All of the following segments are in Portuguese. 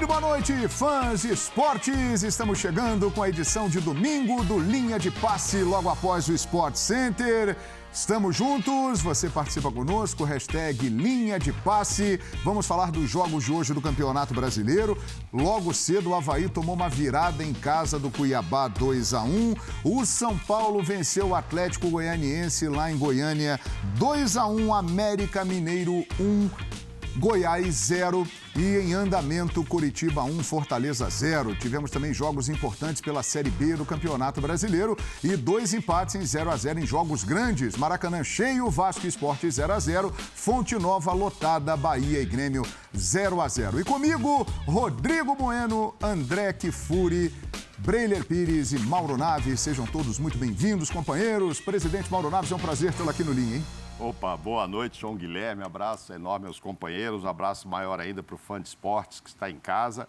Muito boa noite, fãs de esportes. Estamos chegando com a edição de domingo do Linha de Passe, logo após o Sport Center. Estamos juntos, você participa conosco, hashtag Linha de Passe. Vamos falar dos jogos de hoje do Campeonato Brasileiro. Logo cedo, o Havaí tomou uma virada em casa do Cuiabá 2 a 1 O São Paulo venceu o Atlético Goianiense lá em Goiânia 2 a 1 América Mineiro 1. Goiás 0 e em andamento Curitiba 1, Fortaleza 0. Tivemos também jogos importantes pela Série B do Campeonato Brasileiro e dois empates em 0 a 0 em jogos grandes. Maracanã cheio, Vasco Esporte 0 a 0, Fonte Nova lotada, Bahia e Grêmio 0 a 0. E comigo, Rodrigo Bueno, André Kifuri, Breiler Pires e Mauro Naves. Sejam todos muito bem-vindos, companheiros. Presidente Mauro Naves, é um prazer tê-lo aqui no Linha, hein? Opa, boa noite, João Guilherme. Abraço enorme aos companheiros, um abraço maior ainda para o fã de esportes que está em casa.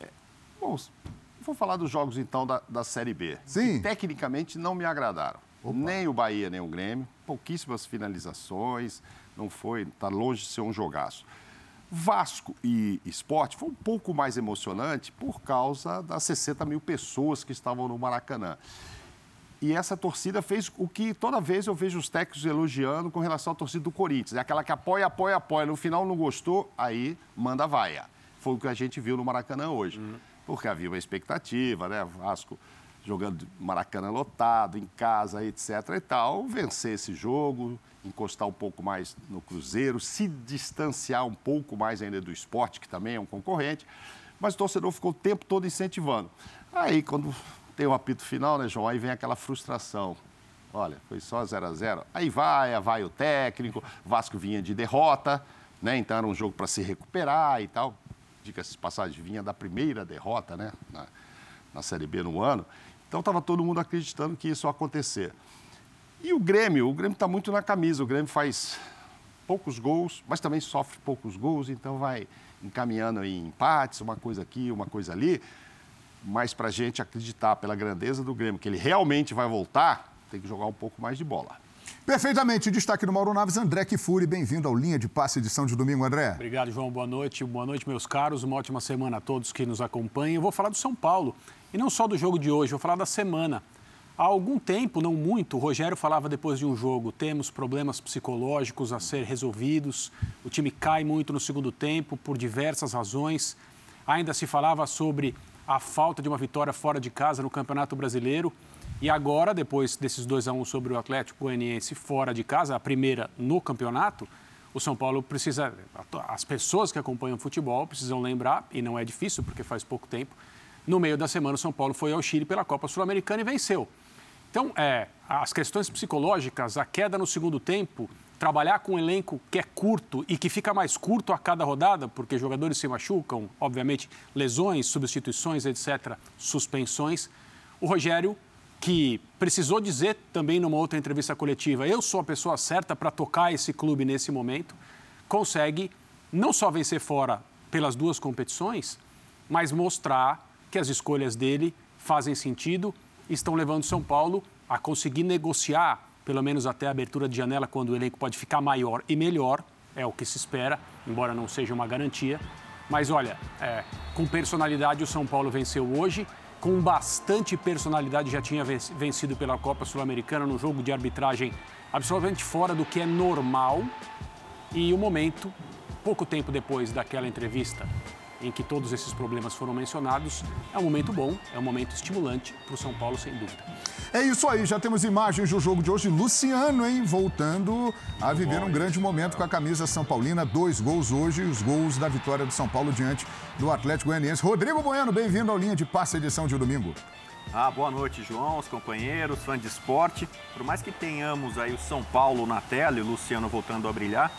É, bom, vou falar dos jogos então da, da Série B. Sim. Que, tecnicamente não me agradaram. Opa. Nem o Bahia, nem o Grêmio. Pouquíssimas finalizações, não foi, está longe de ser um jogaço. Vasco e Esporte foi um pouco mais emocionante por causa das 60 mil pessoas que estavam no Maracanã. E essa torcida fez o que toda vez eu vejo os técnicos elogiando com relação à torcida do Corinthians. É aquela que apoia, apoia, apoia. No final não gostou, aí manda vaia. Foi o que a gente viu no Maracanã hoje. Uhum. Porque havia uma expectativa, né? Vasco jogando Maracanã lotado, em casa, etc. e tal. Vencer esse jogo, encostar um pouco mais no Cruzeiro, se distanciar um pouco mais ainda do esporte, que também é um concorrente. Mas o torcedor ficou o tempo todo incentivando. Aí, quando tem o apito final, né, João? Aí vem aquela frustração. Olha, foi só 0 a 0 Aí vai, vai o técnico, Vasco vinha de derrota, né? Então era um jogo para se recuperar e tal. Diga-se passagem, vinha da primeira derrota, né? Na, na Série B no ano. Então estava todo mundo acreditando que isso ia acontecer. E o Grêmio, o Grêmio está muito na camisa. O Grêmio faz poucos gols, mas também sofre poucos gols, então vai encaminhando em empates, uma coisa aqui, uma coisa ali mas para a gente acreditar pela grandeza do Grêmio que ele realmente vai voltar, tem que jogar um pouco mais de bola. Perfeitamente. Destaque do Mauro Naves, André Kifuri. Bem-vindo ao Linha de Passe, edição de domingo, André. Obrigado, João. Boa noite. Boa noite, meus caros. Uma ótima semana a todos que nos acompanham. Eu vou falar do São Paulo. E não só do jogo de hoje, vou falar da semana. Há algum tempo, não muito, o Rogério falava depois de um jogo: temos problemas psicológicos a ser resolvidos, o time cai muito no segundo tempo por diversas razões. Ainda se falava sobre a falta de uma vitória fora de casa no Campeonato Brasileiro. E agora, depois desses 2 a 1 um sobre o Atlético Goianiense fora de casa, a primeira no campeonato, o São Paulo precisa. As pessoas que acompanham futebol precisam lembrar, e não é difícil porque faz pouco tempo, no meio da semana o São Paulo foi ao Chile pela Copa Sul-Americana e venceu. Então, é, as questões psicológicas, a queda no segundo tempo, trabalhar com um elenco que é curto e que fica mais curto a cada rodada, porque jogadores se machucam, obviamente, lesões, substituições, etc., suspensões. O Rogério, que precisou dizer também numa outra entrevista coletiva, eu sou a pessoa certa para tocar esse clube nesse momento, consegue não só vencer fora pelas duas competições, mas mostrar que as escolhas dele fazem sentido, estão levando São Paulo a conseguir negociar pelo menos até a abertura de janela, quando o elenco pode ficar maior e melhor, é o que se espera, embora não seja uma garantia. Mas olha, é, com personalidade o São Paulo venceu hoje, com bastante personalidade já tinha vencido pela Copa Sul-Americana no jogo de arbitragem absolutamente fora do que é normal. E o momento, pouco tempo depois daquela entrevista em que todos esses problemas foram mencionados, é um momento bom, é um momento estimulante para o São Paulo, sem dúvida. É isso aí, já temos imagens do jogo de hoje. Luciano, hein, voltando a viver um grande momento com a camisa São Paulina. Dois gols hoje, os gols da vitória do São Paulo diante do Atlético Goianiense. Rodrigo Bueno, bem-vindo ao Linha de Passe, edição de domingo. Ah, boa noite, João, os companheiros, fãs de esporte. Por mais que tenhamos aí o São Paulo na tela e o Luciano voltando a brilhar,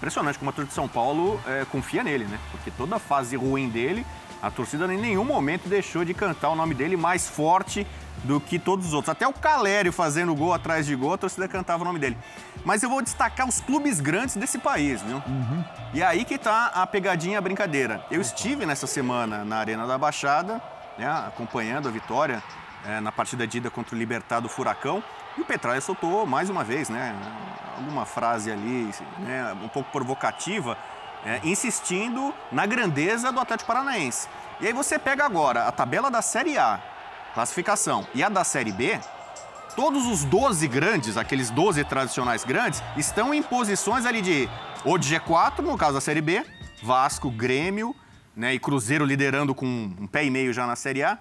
impressionante como a torcida de São Paulo é, confia nele, né? Porque toda a fase ruim dele, a torcida em nenhum momento deixou de cantar o nome dele mais forte do que todos os outros. Até o Calério fazendo gol atrás de gol, a torcida cantava o nome dele. Mas eu vou destacar os clubes grandes desse país, viu? Uhum. E aí que tá a pegadinha, a brincadeira. Eu estive nessa semana na Arena da Baixada, né, acompanhando a vitória é, na partida de ida contra o Libertado Furacão. E o Petralha soltou mais uma vez, né? Alguma frase ali, né, um pouco provocativa, é, insistindo na grandeza do Atlético Paranaense. E aí você pega agora a tabela da Série A, classificação, e a da Série B, todos os 12 grandes, aqueles 12 tradicionais grandes, estão em posições ali de ou de G4, no caso da Série B, Vasco, Grêmio né, e Cruzeiro liderando com um pé e meio já na Série A.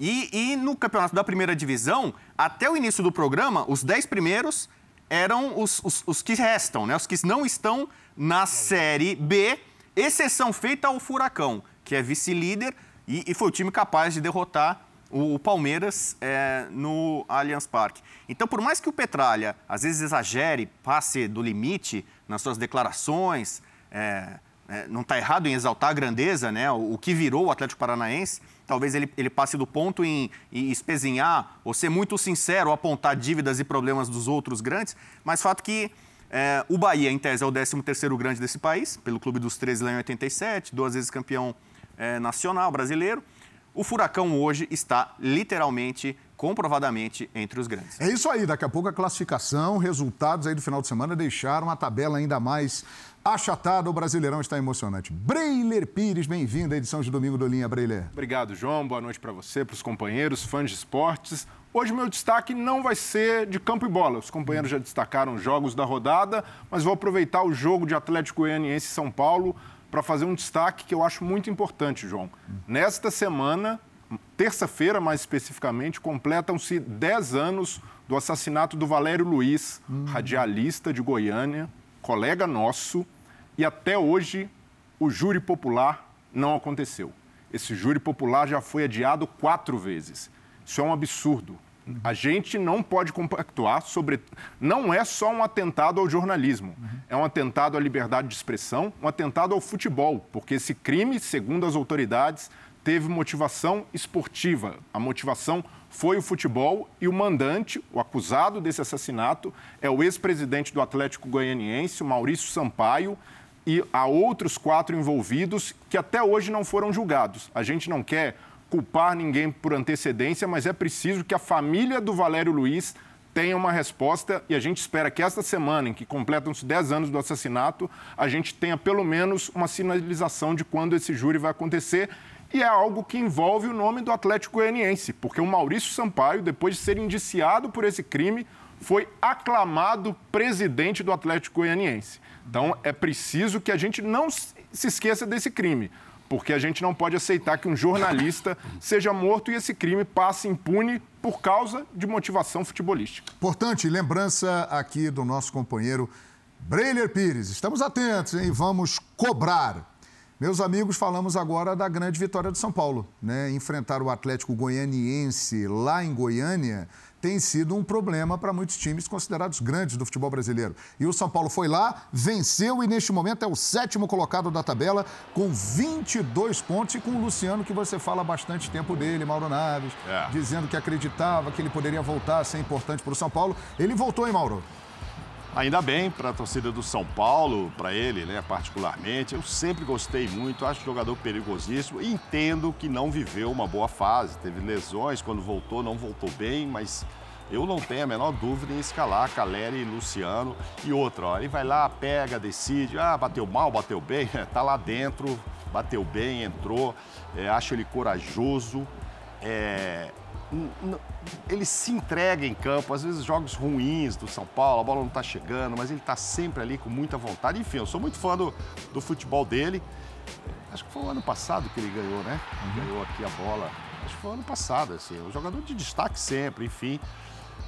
E, e no campeonato da primeira divisão, até o início do programa, os 10 primeiros eram os, os, os que restam, né, os que não estão na Série B, exceção feita ao Furacão, que é vice-líder e, e, foi o time capaz de derrotar o, o Palmeiras é, no Allianz Parque. Então, por mais que o Petralha às vezes exagere, passe do limite nas suas declarações, é, é, não está errado em exaltar a grandeza, né, o, o, que virou o Atlético Paranaense, talvez ele, ele passe do ponto em, em espezinhar ou ser muito sincero, apontar dívidas e problemas dos outros grandes, mas fato que é, o Bahia, em tese, é o 13º grande desse país, pelo Clube dos 13 lá em 87, duas vezes campeão é, nacional brasileiro. O Furacão hoje está literalmente, comprovadamente, entre os grandes. É isso aí, daqui a pouco a classificação, resultados aí do final de semana deixaram a tabela ainda mais achatada. O Brasileirão está emocionante. Breiler Pires, bem-vindo à edição de domingo do Linha Breiler. Obrigado, João. Boa noite para você, para os companheiros, fãs de esportes. Hoje meu destaque não vai ser de campo e bola. Os companheiros já destacaram jogos da rodada, mas vou aproveitar o jogo de Atlético Goianiense e São Paulo para fazer um destaque que eu acho muito importante, João. Nesta semana, terça-feira mais especificamente, completam-se 10 anos do assassinato do Valério Luiz, radialista de Goiânia, colega nosso, e até hoje o júri popular não aconteceu. Esse júri popular já foi adiado quatro vezes. Isso é um absurdo. A gente não pode compactuar sobre. Não é só um atentado ao jornalismo, é um atentado à liberdade de expressão, um atentado ao futebol, porque esse crime, segundo as autoridades, teve motivação esportiva. A motivação foi o futebol e o mandante, o acusado desse assassinato, é o ex-presidente do Atlético Goianiense, Maurício Sampaio, e há outros quatro envolvidos que até hoje não foram julgados. A gente não quer culpar ninguém por antecedência, mas é preciso que a família do Valério Luiz tenha uma resposta e a gente espera que esta semana, em que completam-se 10 anos do assassinato, a gente tenha pelo menos uma sinalização de quando esse júri vai acontecer. E é algo que envolve o nome do Atlético Goianiense, porque o Maurício Sampaio, depois de ser indiciado por esse crime, foi aclamado presidente do Atlético Goianiense. Então é preciso que a gente não se esqueça desse crime porque a gente não pode aceitar que um jornalista seja morto e esse crime passe impune por causa de motivação futebolística. Importante lembrança aqui do nosso companheiro Breiler Pires. Estamos atentos e vamos cobrar. Meus amigos, falamos agora da grande vitória do São Paulo, né? Enfrentar o Atlético Goianiense lá em Goiânia tem sido um problema para muitos times considerados grandes do futebol brasileiro. E o São Paulo foi lá, venceu e neste momento é o sétimo colocado da tabela com 22 pontos e com o Luciano, que você fala há bastante tempo dele, Mauro Naves, é. dizendo que acreditava que ele poderia voltar a ser importante para o São Paulo. Ele voltou, hein, Mauro? Ainda bem para a torcida do São Paulo, para ele, né, particularmente. Eu sempre gostei muito, acho jogador perigosíssimo. Entendo que não viveu uma boa fase, teve lesões, quando voltou, não voltou bem, mas eu não tenho a menor dúvida em escalar Caleri e Luciano. E outra, ó, ele vai lá, pega, decide, ah, bateu mal, bateu bem, tá lá dentro, bateu bem, entrou. É, acho ele corajoso. É, ele se entrega em campo, às vezes jogos ruins do São Paulo, a bola não está chegando, mas ele está sempre ali com muita vontade. Enfim, eu sou muito fã do, do futebol dele. Acho que foi o ano passado que ele ganhou, né? Uhum. Ganhou aqui a bola. Acho que foi o ano passado, assim. Um jogador de destaque sempre, enfim.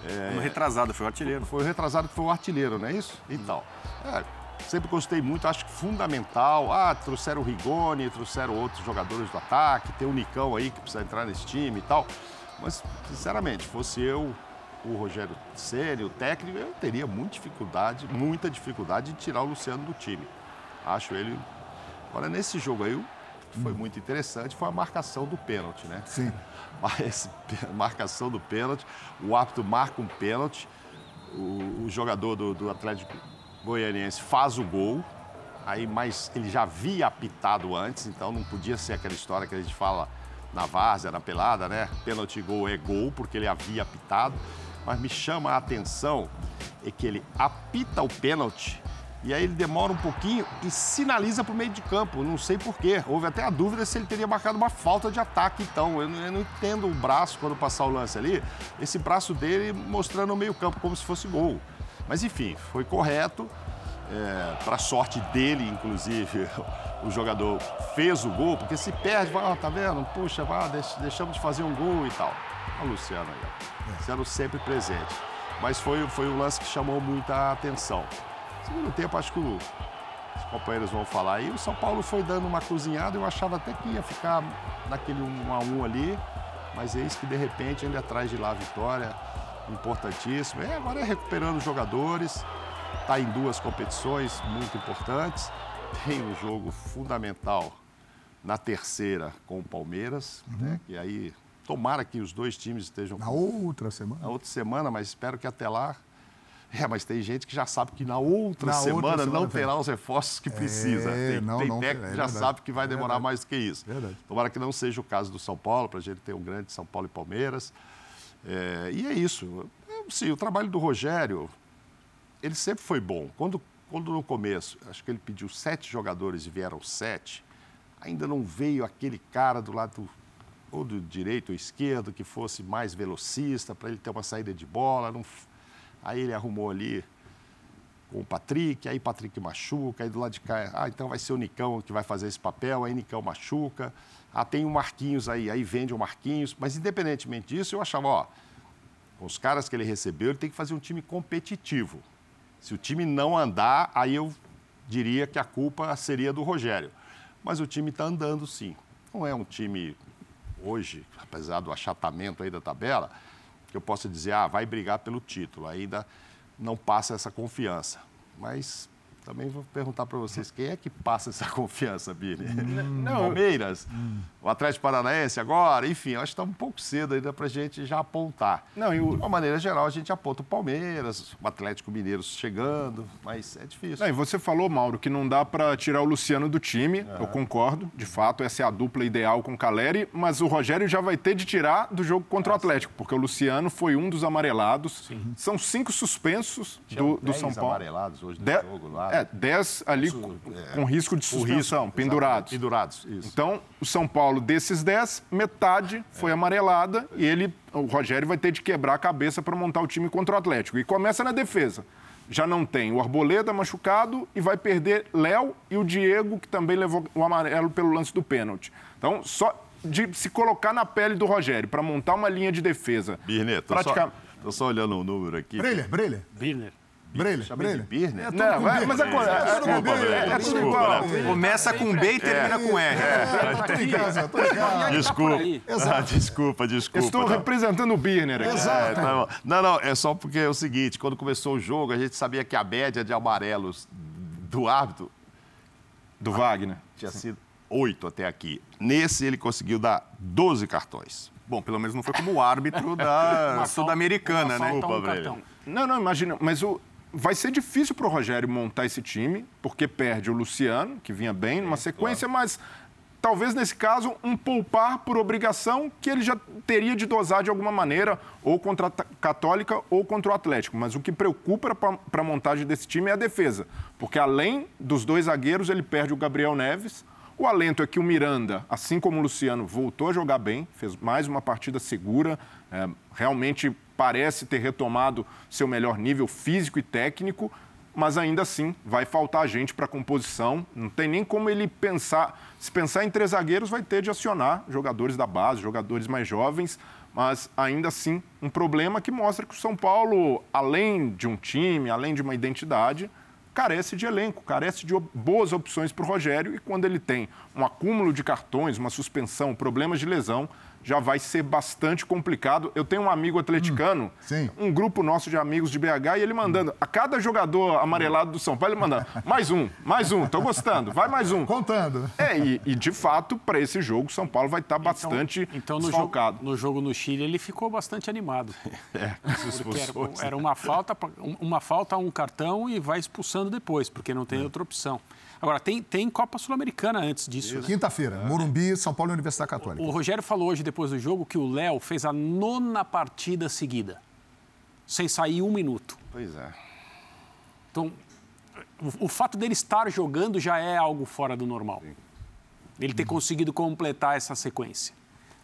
É... No retrasado, foi o artilheiro. Foi o retrasado que foi o artilheiro, não é isso? Então, é, sempre gostei muito, acho que fundamental. Ah, trouxeram o Rigoni, trouxeram outros jogadores do ataque, tem o Nicão aí que precisa entrar nesse time e tal. Mas, sinceramente, fosse eu, o Rogério Ceni, o técnico, eu teria muita dificuldade, muita dificuldade de tirar o Luciano do time. Acho ele. Agora, nesse jogo aí, foi muito interessante, foi a marcação do pênalti, né? Sim. Essa marcação do pênalti, o árbitro marca um pênalti, o, o jogador do, do Atlético Goianiense faz o gol, aí mas ele já havia apitado antes, então não podia ser aquela história que a gente fala na várzea, na pelada, né? Pênalti gol é gol, porque ele havia apitado. Mas me chama a atenção é que ele apita o pênalti E aí ele demora um pouquinho e sinaliza para o meio de campo. Não sei porquê. Houve até a dúvida se ele teria marcado uma falta de ataque, então. Eu não, eu não entendo o braço quando passar o lance ali. Esse braço dele mostrando o meio campo como se fosse gol. Mas enfim, foi correto. É, para sorte dele, inclusive, o jogador fez o gol, porque se perde, vai, tá vendo? Puxa, vai, deixamos de fazer um gol e tal. O Luciano aí, ó. Luciano sempre presente. Mas foi, foi um lance que chamou muita atenção. Segundo tempo, acho que os companheiros vão falar aí, o São Paulo foi dando uma cozinhada, eu achava até que ia ficar naquele 1 a 1 ali, mas eis que de repente ainda atrás de lá a vitória, importantíssimo. É, agora é recuperando os jogadores, está em duas competições muito importantes, tem um jogo fundamental na terceira com o Palmeiras, uhum. né? Que aí tomara que os dois times estejam na outra semana. Na outra semana, mas espero que até lá é, mas tem gente que já sabe que na outra, na semana, outra semana, não terá os reforços que precisa. É, tem, não, tem não, técnico que é já sabe que vai demorar verdade. mais do que isso. Verdade. Tomara que não seja o caso do São Paulo, para a gente ter um grande São Paulo e Palmeiras. É, e é isso. É, sim, o trabalho do Rogério, ele sempre foi bom. Quando, quando no começo, acho que ele pediu sete jogadores e vieram sete, ainda não veio aquele cara do lado ou do direito ou esquerdo que fosse mais velocista, para ele ter uma saída de bola. Não, Aí ele arrumou ali com o Patrick, aí Patrick machuca, aí do lado de cá, ah, então vai ser o Nicão que vai fazer esse papel, aí Nicão machuca. Ah, tem o Marquinhos aí, aí vende o Marquinhos. Mas independentemente disso, eu achava, ó, com os caras que ele recebeu, ele tem que fazer um time competitivo. Se o time não andar, aí eu diria que a culpa seria do Rogério. Mas o time está andando sim. Não é um time hoje, apesar do achatamento aí da tabela, que eu possa dizer, ah, vai brigar pelo título. Ainda não passa essa confiança. Mas também vou perguntar para vocês, quem é que passa essa confiança, Billy? Hum, Palmeiras? Hum. O Atlético Paranaense agora? Enfim, acho que está um pouco cedo ainda para a gente já apontar. Não, e o... De uma maneira geral, a gente aponta o Palmeiras, o Atlético Mineiro chegando, mas é difícil. Não, e você falou, Mauro, que não dá para tirar o Luciano do time, eu concordo, de fato, essa é a dupla ideal com o Caleri, mas o Rogério já vai ter de tirar do jogo contra o Atlético, porque o Luciano foi um dos amarelados. Sim. São cinco suspensos do, do São Paulo. amarelados hoje no de... jogo lá. É, 10 ali Isso, com, é, com, risco de suspensão, risco, pendurados. Pendurados, isso. Então, o São Paulo, desses 10, metade foi é. amarelada e ele, o Rogério vai ter de quebrar a cabeça para montar o time contra o Atlético. E começa na defesa. Já não tem o Arboleda machucado e vai perder Léo e o Diego, que também levou o amarelo pelo lance do pênalti. Então, só de se colocar na pele do Rogério para montar uma linha de defesa. Birner, tô, praticamente... só, só olhando o número aqui. Brilha, brilha. Birner. Brilha, brilha. Birner? É não, mas, mas agora. É, é, desculpa, é, tudo igual. Começa com B e termina com R. Tô em casa, tô em casa. Desculpa. Ah, desculpa, desculpa. Estou representando o Birner aqui. Exato. Tá não, não, é só porque é o seguinte: quando começou o jogo, a gente sabia que a média de amarelos do árbitro. Do Wagner. Tinha sido oito até aqui. Nesse, ele conseguiu dar 12 cartões. Bom, pelo menos não foi como o árbitro da Sul-Americana, né? Desculpa, Não, não, imagina. Mas o, vai ser difícil para o Rogério montar esse time, porque perde o Luciano, que vinha bem numa sequência, claro. mas talvez nesse caso um poupar por obrigação que ele já teria de dosar de alguma maneira, ou contra a Católica ou contra o Atlético. Mas o que preocupa para a montagem desse time é a defesa, porque além dos dois zagueiros, ele perde o Gabriel Neves. O alento é que o Miranda, assim como o Luciano, voltou a jogar bem, fez mais uma partida segura, é, realmente parece ter retomado seu melhor nível físico e técnico, mas ainda assim vai faltar gente para composição. Não tem nem como ele pensar. Se pensar em três zagueiros, vai ter de acionar jogadores da base, jogadores mais jovens, mas ainda assim um problema que mostra que o São Paulo, além de um time, além de uma identidade, carece de elenco, carece de boas opções para o Rogério e quando ele tem um acúmulo de cartões, uma suspensão, problemas de lesão, já vai ser bastante complicado. Eu tenho um amigo atleticano, hum, um grupo nosso de amigos de BH, e ele mandando, a cada jogador amarelado do São Paulo, ele mandando, mais um, mais um, tô gostando, vai mais um. Contando. É, e, e de fato, para esse jogo, São Paulo vai estar tá então, bastante então, no jogo, no jogo no Chile, ele ficou bastante animado. É, era, era uma falta, uma falta, um cartão e vai expulsando depois, porque não tem é. outra opção. Agora, tem, tem Copa Sul-Americana antes disso. Né? Quinta-feira, é. Morumbi, São Paulo e Universidade Católica. O, o Rogério falou hoje, depois do jogo, que o Léo fez a nona partida seguida, sem sair um minuto. Pois é. Então, o, o, fato dele estar jogando já é algo fora do normal. Sim. Ele ter uhum. conseguido completar essa sequência.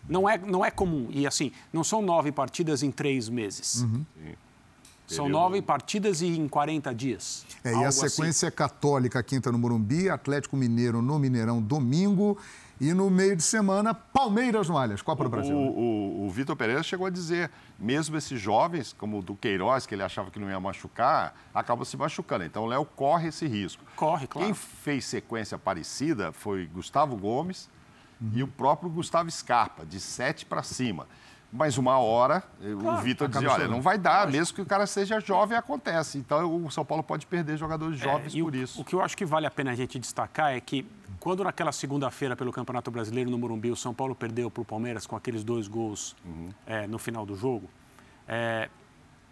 Não é, não é comum. E assim, não são nove partidas em três meses. Uhum. São nove partidas e em 40 dias. É, e a assim. sequência assim. católica, quinta no Morumbi, Atlético Mineiro no Mineirão, domingo. E no meio de semana, Palmeiras no Allianz, Copa do Brasil. O, o, o Vitor Pereira chegou a dizer, mesmo esses jovens, como o do Queiroz, que ele achava que não ia machucar, acabam se machucando. Então o Léo corre esse risco. Corre, claro. Quem fez sequência parecida foi Gustavo Gomes uhum. e o próprio Gustavo Scarpa, de sete para cima. Mas uma hora, claro, o Vitor dizia, olha, não vai dar, mesmo que o cara seja jovem, acontece. Então o São Paulo pode perder jogadores é, jovens é, por o, isso. O que eu acho que vale a pena a gente destacar é que quando naquela segunda-feira pelo Campeonato Brasileiro no Morumbi, o São Paulo perdeu para o Palmeiras com aqueles dois gols uhum. é, no final do jogo, é,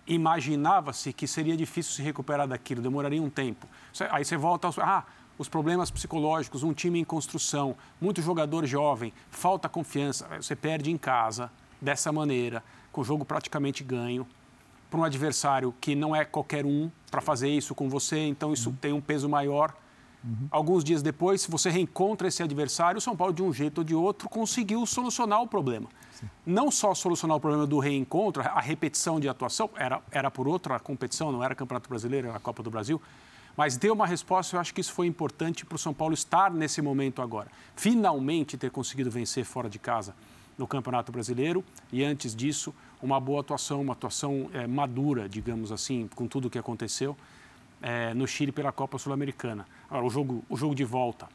imaginava-se que seria difícil se recuperar daquilo, demoraria um tempo. Aí você volta aos... Ah, os problemas psicológicos, um time em construção, muito jogador jovem, falta confiança, você perde em casa dessa maneira, com o jogo praticamente ganho, para um adversário que não é qualquer um para fazer isso com você, então isso uhum. tem um peso maior. Uhum. Alguns dias depois, se você reencontra esse adversário, o São Paulo, de um jeito ou de outro, conseguiu solucionar o problema. Sim. Não só solucionar o problema do reencontro, a repetição de atuação, era, era por outra competição, não era Campeonato Brasileiro, era a Copa do Brasil, mas deu uma resposta, eu acho que isso foi importante para o São Paulo estar nesse momento agora. Finalmente ter conseguido vencer fora de casa no Campeonato Brasileiro e, antes disso, uma boa atuação, uma atuação é, madura, digamos assim, com tudo o que aconteceu é, no Chile pela Copa Sul-Americana. Agora, o jogo, o jogo de volta,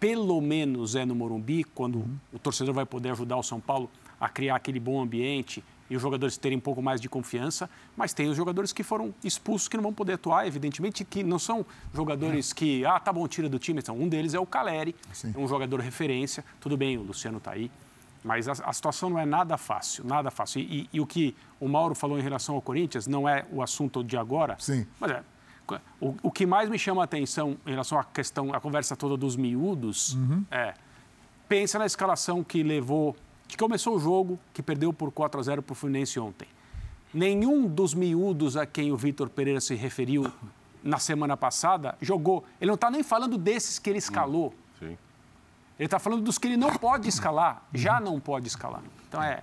pelo menos é no Morumbi, quando uhum. o torcedor vai poder ajudar o São Paulo a criar aquele bom ambiente e os jogadores terem um pouco mais de confiança, mas tem os jogadores que foram expulsos que não vão poder atuar, evidentemente, que não são jogadores é. que, ah, tá bom, tira do time. Então, um deles é o Caleri, Sim. um jogador referência. Tudo bem, o Luciano está aí. Mas a, a, situação não é nada fácil, nada fácil. E, e, e, o que o Mauro falou em relação ao Corinthians não é o assunto de agora, Sim. mas é o, o, que mais me chama a atenção em relação à questão, à conversa toda dos miúdos, uhum. é pensa na escalação que levou, que começou o jogo, que perdeu por 4 a 0 para o Fluminense ontem. Nenhum dos miúdos a quem o Vitor Pereira se referiu na semana passada jogou. Ele não está nem falando desses que ele escalou. Sim. Ele está falando dos que ele não pode escalar, já não pode escalar. Então é,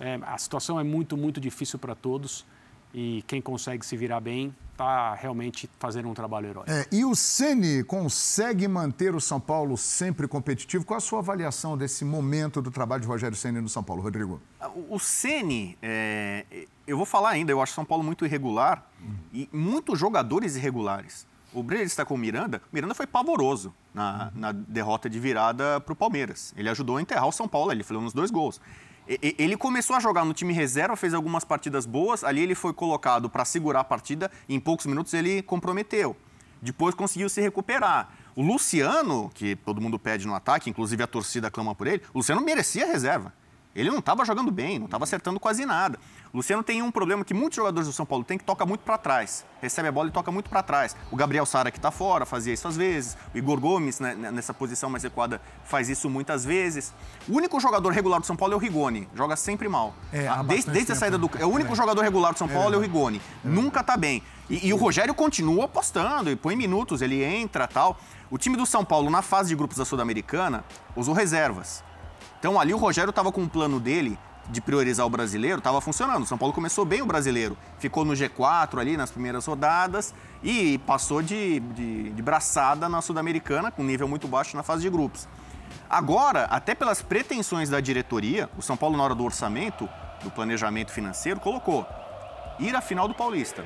é a situação é muito, muito difícil para todos e quem consegue se virar bem está realmente fazendo um trabalho heróico. É, e o Ceni consegue manter o São Paulo sempre competitivo? Qual a sua avaliação desse momento do trabalho de Rogério Ceni no São Paulo, Rodrigo? O Ceni, é, eu vou falar ainda, eu acho São Paulo muito irregular hum. e muitos jogadores irregulares. O Breyer está com o Miranda. Miranda foi pavoroso na, na derrota de virada para o Palmeiras. Ele ajudou a enterrar o São Paulo, ele falou nos dois gols. Ele começou a jogar no time reserva, fez algumas partidas boas, ali ele foi colocado para segurar a partida e em poucos minutos ele comprometeu. Depois conseguiu se recuperar. O Luciano, que todo mundo pede no ataque, inclusive a torcida clama por ele, o Luciano merecia reserva. Ele não estava jogando bem, não estava acertando quase nada. Luciano tem um problema que muitos jogadores do São Paulo têm, que toca muito para trás. Recebe a bola e toca muito para trás. O Gabriel Sara, que está fora, fazia isso às vezes. O Igor Gomes, né, nessa posição mais recuada, faz isso muitas vezes. O único jogador regular do São Paulo é o Rigoni. Joga sempre mal. É, ah, desde, desde a saída do... É o único é. jogador regular do São Paulo é, é o Rigoni. É. Nunca está bem. E, e, o Rogério continua apostando, e põe minutos, ele entra tal. O time do São Paulo, na fase de grupos da Sul-Americana, usou reservas. Então ali o Rogério estava com um plano dele de priorizar o brasileiro estava funcionando. O São Paulo começou bem o brasileiro, ficou no G4 ali nas primeiras rodadas e passou de, de, de braçada na Sul-Americana, com nível muito baixo na fase de grupos. Agora, até pelas pretensões da diretoria, o São Paulo, na hora do orçamento, do planejamento financeiro, colocou ir à final do Paulista.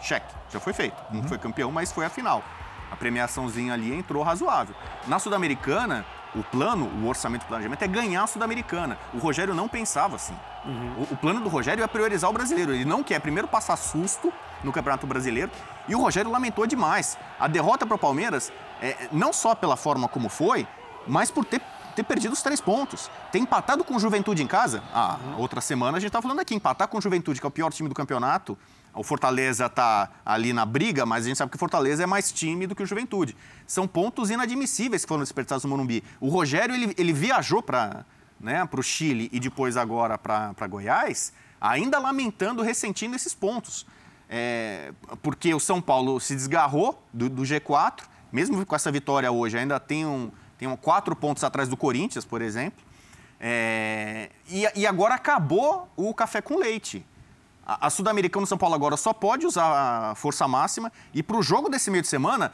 Cheque, já foi feito. Não uhum. foi campeão, mas foi a final. A premiaçãozinha ali entrou razoável. Na Sul-Americana, o plano, o orçamento, o planejamento é ganhar a Sul-Americana. O Rogério não pensava assim. Uhum. O, o, plano do Rogério é priorizar o brasileiro. Ele não quer primeiro passar susto no Campeonato Brasileiro. E o Rogério lamentou demais. A derrota para o Palmeiras, é, não só pela forma como foi, mas por ter, ter perdido os três pontos. Ter empatado com o Juventude em casa. Ah, uhum. outra semana a gente está falando aqui, empatar com o Juventude, que é o pior time do campeonato. O Fortaleza está ali na briga, mas a gente sabe que o Fortaleza é mais time do que o Juventude. São pontos inadmissíveis que foram despertados no Morumbi. O Rogério, ele, ele viajou para né, o Chile e depois agora para Goiás, ainda lamentando, ressentindo esses pontos. é, porque o São Paulo se desgarrou do, do, G4, mesmo com essa vitória hoje, ainda tem, um, tem um, quatro pontos atrás do Corinthians, por exemplo. É, e, e, agora acabou o café com leite. A, Sul-Americana São Paulo agora só pode usar a força máxima e para o jogo desse meio de semana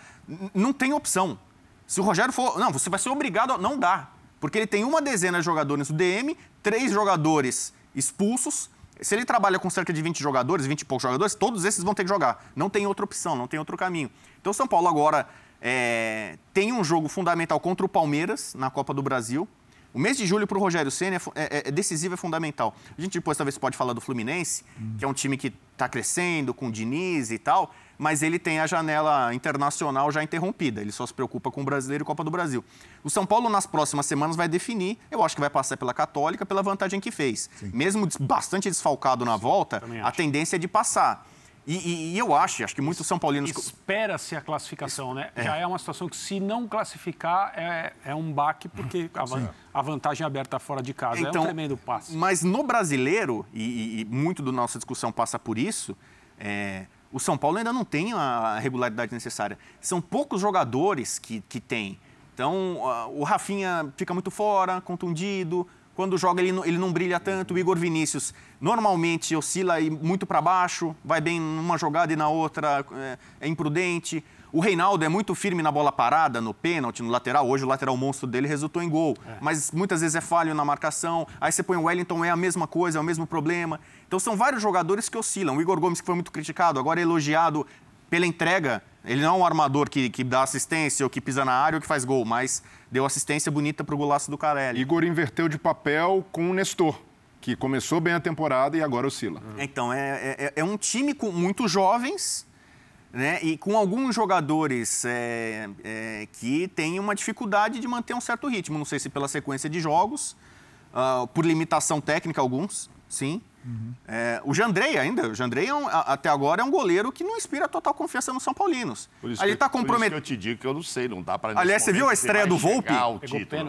não tem opção. Se o Rogério for. Não, você vai ser obrigado a. Não dá. Porque ele tem uma dezena de jogadores no DM, três jogadores expulsos. Se ele trabalha com cerca de 20 jogadores, 20 e poucos jogadores, todos esses vão ter que jogar. Não tem outra opção, não tem outro caminho. Então o São Paulo agora é, tem um jogo fundamental contra o Palmeiras na Copa do Brasil. O mês de julho para o Rogério Senna é, é, é, decisivo, é fundamental. A gente depois talvez pode falar do Fluminense, hum. que é um time que está crescendo com o Diniz e tal, mas ele tem a janela internacional já interrompida. Ele só se preocupa com o brasileiro e Copa do Brasil. O São Paulo, nas próximas semanas, vai definir. Eu acho que vai passar pela Católica pela vantagem que fez. Sim. Mesmo bastante desfalcado na volta, a tendência é de passar. E, e, e, eu acho, acho que muitos São Paulinos. Espera-se a classificação, né? É. Já é uma situação que, se não classificar, é, é um baque, porque a, a vantagem aberta fora de casa então, é um então, tremendo passo. Mas no brasileiro, e, e, muito da nossa discussão passa por isso, é, o São Paulo ainda não tem a regularidade necessária. São poucos jogadores que, que tem. Então, o Rafinha fica muito fora, contundido. Quando joga, ele não, ele não brilha tanto. O Igor Vinícius normalmente oscila muito para baixo, vai bem numa jogada e na outra é, é, imprudente. O Reinaldo é muito firme na bola parada, no pênalti, no lateral. Hoje o lateral monstro dele resultou em gol. É. Mas muitas vezes é falho na marcação. Aí você põe o Wellington, é a mesma coisa, é o mesmo problema. Então são vários jogadores que oscilam. O Igor Gomes, que foi muito criticado, agora é elogiado pela entrega. Ele não é um armador que, que dá assistência ou que pisa na área ou que faz gol, mas deu assistência bonita para o golaço do Carelli. Igor inverteu de papel com o Nestor, que começou bem a temporada e agora oscila. Então, é, é, é um time com muitos jovens né? E com alguns jogadores é, é, que têm uma dificuldade de manter um certo ritmo. Não sei se pela sequência de jogos, uh, por limitação técnica, alguns, sim. Uhum. É, o Jandrei ainda, o Jandrei é um, até agora é um goleiro que não inspira total confiança no São Paulinos. Por isso, ele tá comprometido. que eu te digo que eu não sei, não dá para. Aliás, você viu a estreia do Volpe?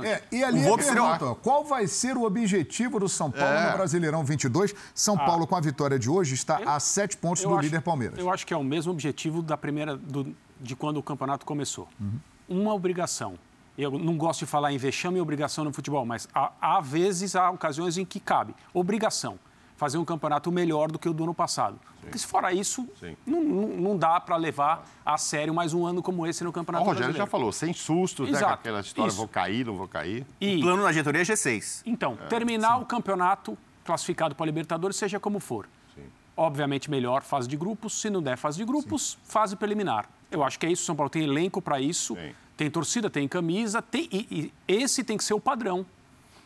É, e ali o Volpe pergunta, qual vai ser o objetivo do São Paulo é. no Brasileirão 22? São ah. Paulo, com a vitória de hoje, está eu, a sete pontos do acho, líder Palmeiras. Eu acho que é o mesmo objetivo da primeira, do, de quando o campeonato começou. Uhum. Uma obrigação. Eu não gosto de falar em vexame e obrigação no futebol, mas há, há vezes, há ocasiões em que cabe. Obrigação fazer um campeonato melhor do que o do ano passado. Sim. Porque se fora isso, não, não, dá para levar a sério mais um ano como esse no Campeonato O Rogério brasileiro. já falou, sem sustos, né, Exato. né, aquela história, isso. vou cair, não vou cair. E, o plano na diretoria é G6. Então, é, terminar sim. o campeonato classificado para a Libertadores, seja como for. Sim. Obviamente, melhor fase de grupos. Se não der fase de grupos, sim. fase preliminar. Eu acho que é isso. São Paulo tem elenco para isso, tem torcida, tem camisa, tem, e, e esse tem que ser o padrão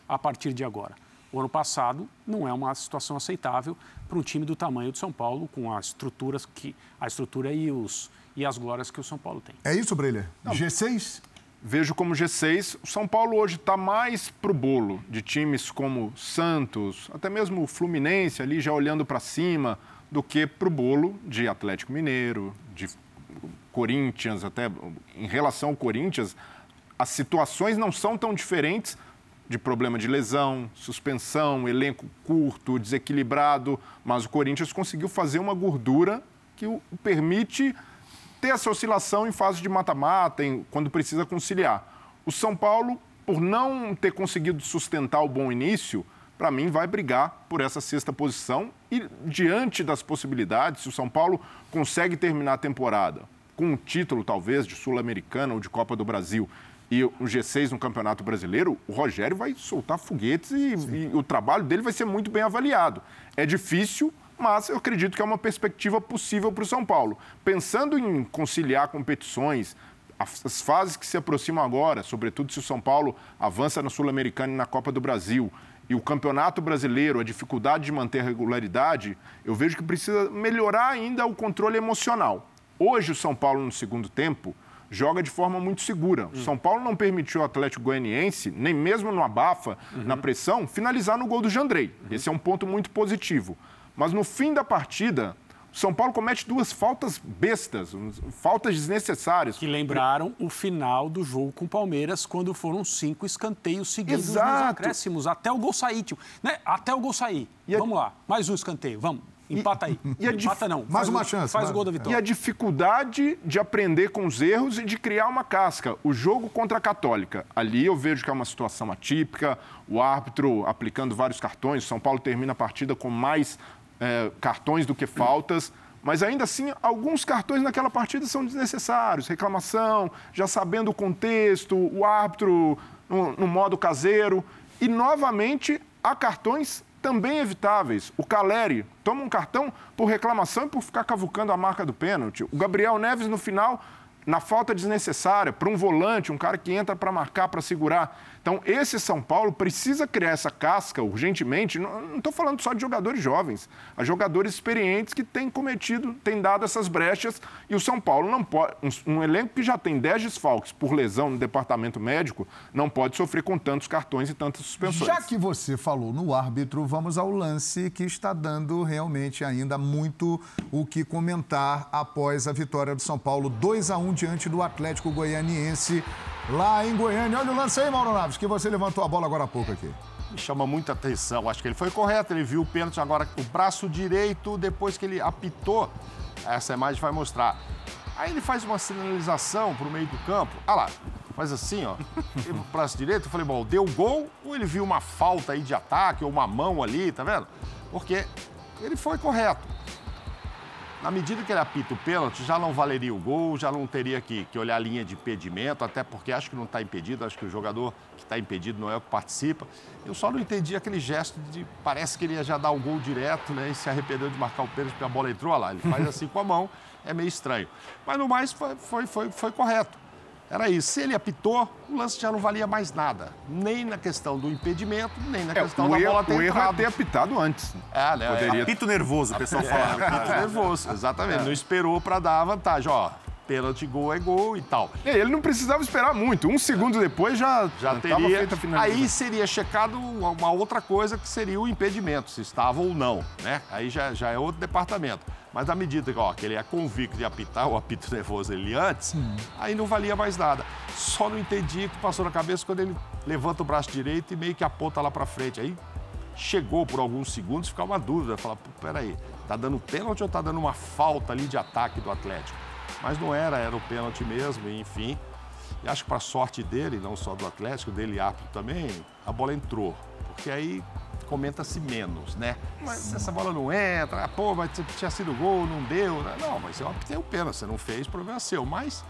a partir de agora. O ano passado não é uma situação aceitável para um time do tamanho do São Paulo, com as estruturas que a estrutura e, os, e as glórias que o São Paulo tem. É isso, Brilha? G6? Vejo como G6. O São Paulo hoje está mais para o bolo de times como Santos, até mesmo o Fluminense ali já olhando para cima, do que para o bolo de Atlético Mineiro, de Corinthians, até em relação ao Corinthians, as situações não são tão diferentes de problema de lesão, suspensão, elenco curto, desequilibrado, mas o Corinthians conseguiu fazer uma gordura que o permite ter essa oscilação em fase de mata-mata, quando precisa conciliar. O São Paulo, por não ter conseguido sustentar o bom início, para mim vai brigar por essa sexta posição e diante das possibilidades, se o São Paulo consegue terminar a temporada com um título talvez de Sul-Americana ou de Copa do Brasil e o G6 no Campeonato Brasileiro, o Rogério vai soltar foguetes e, e, o trabalho dele vai ser muito bem avaliado. É difícil, mas eu acredito que é uma perspectiva possível para o São Paulo. Pensando em conciliar competições, as fases que se aproximam agora, sobretudo se o São Paulo avança na Sul-Americana e na Copa do Brasil, e o Campeonato Brasileiro, a dificuldade de manter a regularidade, eu vejo que precisa melhorar ainda o controle emocional. Hoje, o São Paulo, no segundo tempo, joga de forma muito segura. O São Paulo não permitiu o Atlético Goianiense, nem mesmo no abafa, uhum. na pressão, finalizar no gol do Jandrei. Uhum. Esse é um ponto muito positivo. Mas no fim da partida, o São Paulo comete duas faltas bestas, faltas desnecessárias. Que lembraram o final do jogo com o Palmeiras, quando foram cinco escanteios seguidos Exato. nos acréscimos, até o gol sair. Né? Até o gol sair. E vamos a... lá, mais um escanteio, vamos. Empata aí. E a Empata não. Mais uma chance. Faz o gol da vitória. E a dificuldade de aprender com os erros e de criar uma casca. O jogo contra a Católica. Ali eu vejo que é uma situação atípica, o árbitro aplicando vários cartões. São Paulo termina a partida com mais é, cartões do que faltas. Mas ainda assim, alguns cartões naquela partida são desnecessários. Reclamação, já sabendo o contexto, o árbitro no, no modo caseiro. E novamente há cartões também evitáveis. O Caleri toma um cartão por reclamação e por ficar cavucando a marca do pênalti. O Gabriel Neves, no final, na falta desnecessária, para um volante, um cara que entra para marcar, para segurar. Então, esse São Paulo precisa criar essa casca urgentemente. Não estou falando só de jogadores jovens, há jogadores experientes que têm cometido, têm dado essas brechas. E o São Paulo não pode. Um, um elenco que já tem 10 desfalques por lesão no departamento médico não pode sofrer com tantos cartões e tantas suspensões. Já que você falou no árbitro, vamos ao lance que está dando realmente ainda muito o que comentar após a vitória do São Paulo 2 a 1 diante do Atlético Goianiense lá em Goiânia. Olha o lance aí, Mauro Naves, que você levantou a bola agora há pouco aqui. Me chama muita atenção. Acho que ele foi correto, ele viu o pênalti agora, o braço direito, depois que ele apitou. Essa imagem vai mostrar. Aí ele faz uma sinalização para o meio do campo. Ah lá, faz assim, ó. Ele braço direito. Eu falei, bom, deu gol ou ele viu uma falta aí de ataque ou uma mão ali, tá vendo? Porque ele foi correto. Na medida que ele apita o pênalti, já não valeria o gol, já não teria que, que olhar a linha de impedimento, até porque acho que não está impedido, acho que o jogador que está impedido não é o que participa. Eu só não entendi aquele gesto de. Parece que ele ia já dar o gol direto, né? E se arrependeu de marcar o pênalti porque a bola entrou lá. Ele faz assim com a mão, é meio estranho. Mas no mais foi, foi, foi, foi correto. Era isso. Se ele apitou, o lance já não valia mais nada. Nem na questão do impedimento, nem na É, questão da erro, bola ter o erro é ter apitado antes. É, né? Poderia- Apito nervoso, o pessoal fala. É, apito nervoso, exatamente. Não esperou para dar a vantagem. Ó, pênalti, gol é gol e tal. E ele não precisava esperar muito. Um segundo depois já, Já estava teria. feita a finalização. Aí seria checado uma outra coisa que seria o impedimento, se estava ou não, né? Aí já, já é outro departamento. Mas à medida que, ó, que ele é convicto de apitar o apito nervoso ele antes, aí não valia mais nada. Só não entendi o que passou na cabeça quando ele levanta o braço direito e meio que aponta lá para frente. Aí chegou por alguns segundos, ficar uma dúvida, falar, "Pô, peraí, tá dando pênalti ou tá dando uma falta ali de ataque do Atlético? Mas não era, era o pênalti mesmo, e, enfim. E acho que para sorte dele, não só do Atlético, dele árbitro também, a bola entrou. Porque aí comenta-se menos, né? Mas essa bola não entra, ah, pô, mas tinha sido gol, não deu. né? Não, mas eu optei o pênalti, você não fez, o problema é seu. Mas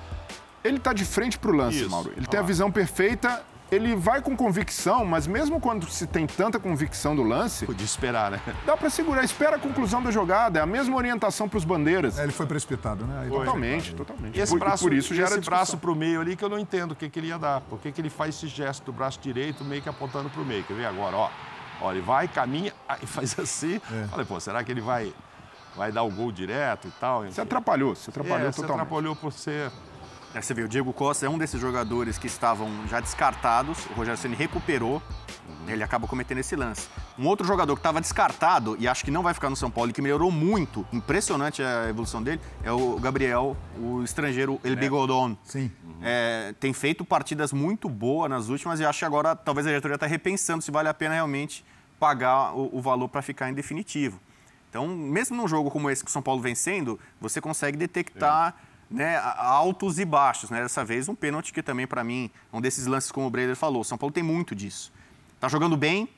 Ele está de frente para o lance, Isso. Mauro. Ele Olha tem a visão perfeita, ele vai com convicção, mas mesmo quando se tem tanta convicção do lance, podia esperar, né? dá para segurar. Espera a conclusão da jogada. É a mesma orientação para os bandeiras. É, ele foi precipitado, né? Aí- Totalmente, totalmente. E esse por, braço, por isso gera esse braço discussão. pro meio ali que eu não entendo o que, que ele ia dar. Por que, que ele faz esse gesto do braço direito meio que apontando pro meio? Quer ver agora, ó. Ó, ele vai, caminha, aí faz assim. Falei, pô, será que ele vai, vai dar o gol direto e tal? Se atrapalhou, se atrapalhou é, totalmente. atrapalhou por ser... É, você vê, o Diego Costa é um desses jogadores que estavam já descartados. O Rogério Ceni recuperou. Ele acaba cometendo esse lance. Um outro jogador que estava descartado e acho que não vai ficar no São Paulo e que melhorou muito, impressionante a evolução dele, é o Gabriel, o estrangeiro El Bigodon. Sim. É, tem feito partidas muito boas nas últimas e acho que agora talvez a diretoria está repensando se vale a pena realmente pagar o, o valor para ficar em definitivo. Então, mesmo num jogo como esse que o São Paulo vencendo, você consegue detectar né, altos e baixos. Né? Dessa vez, um pênalti que também, para mim, é um desses lances, como o Breider falou. São Paulo tem muito disso. Tá jogando bem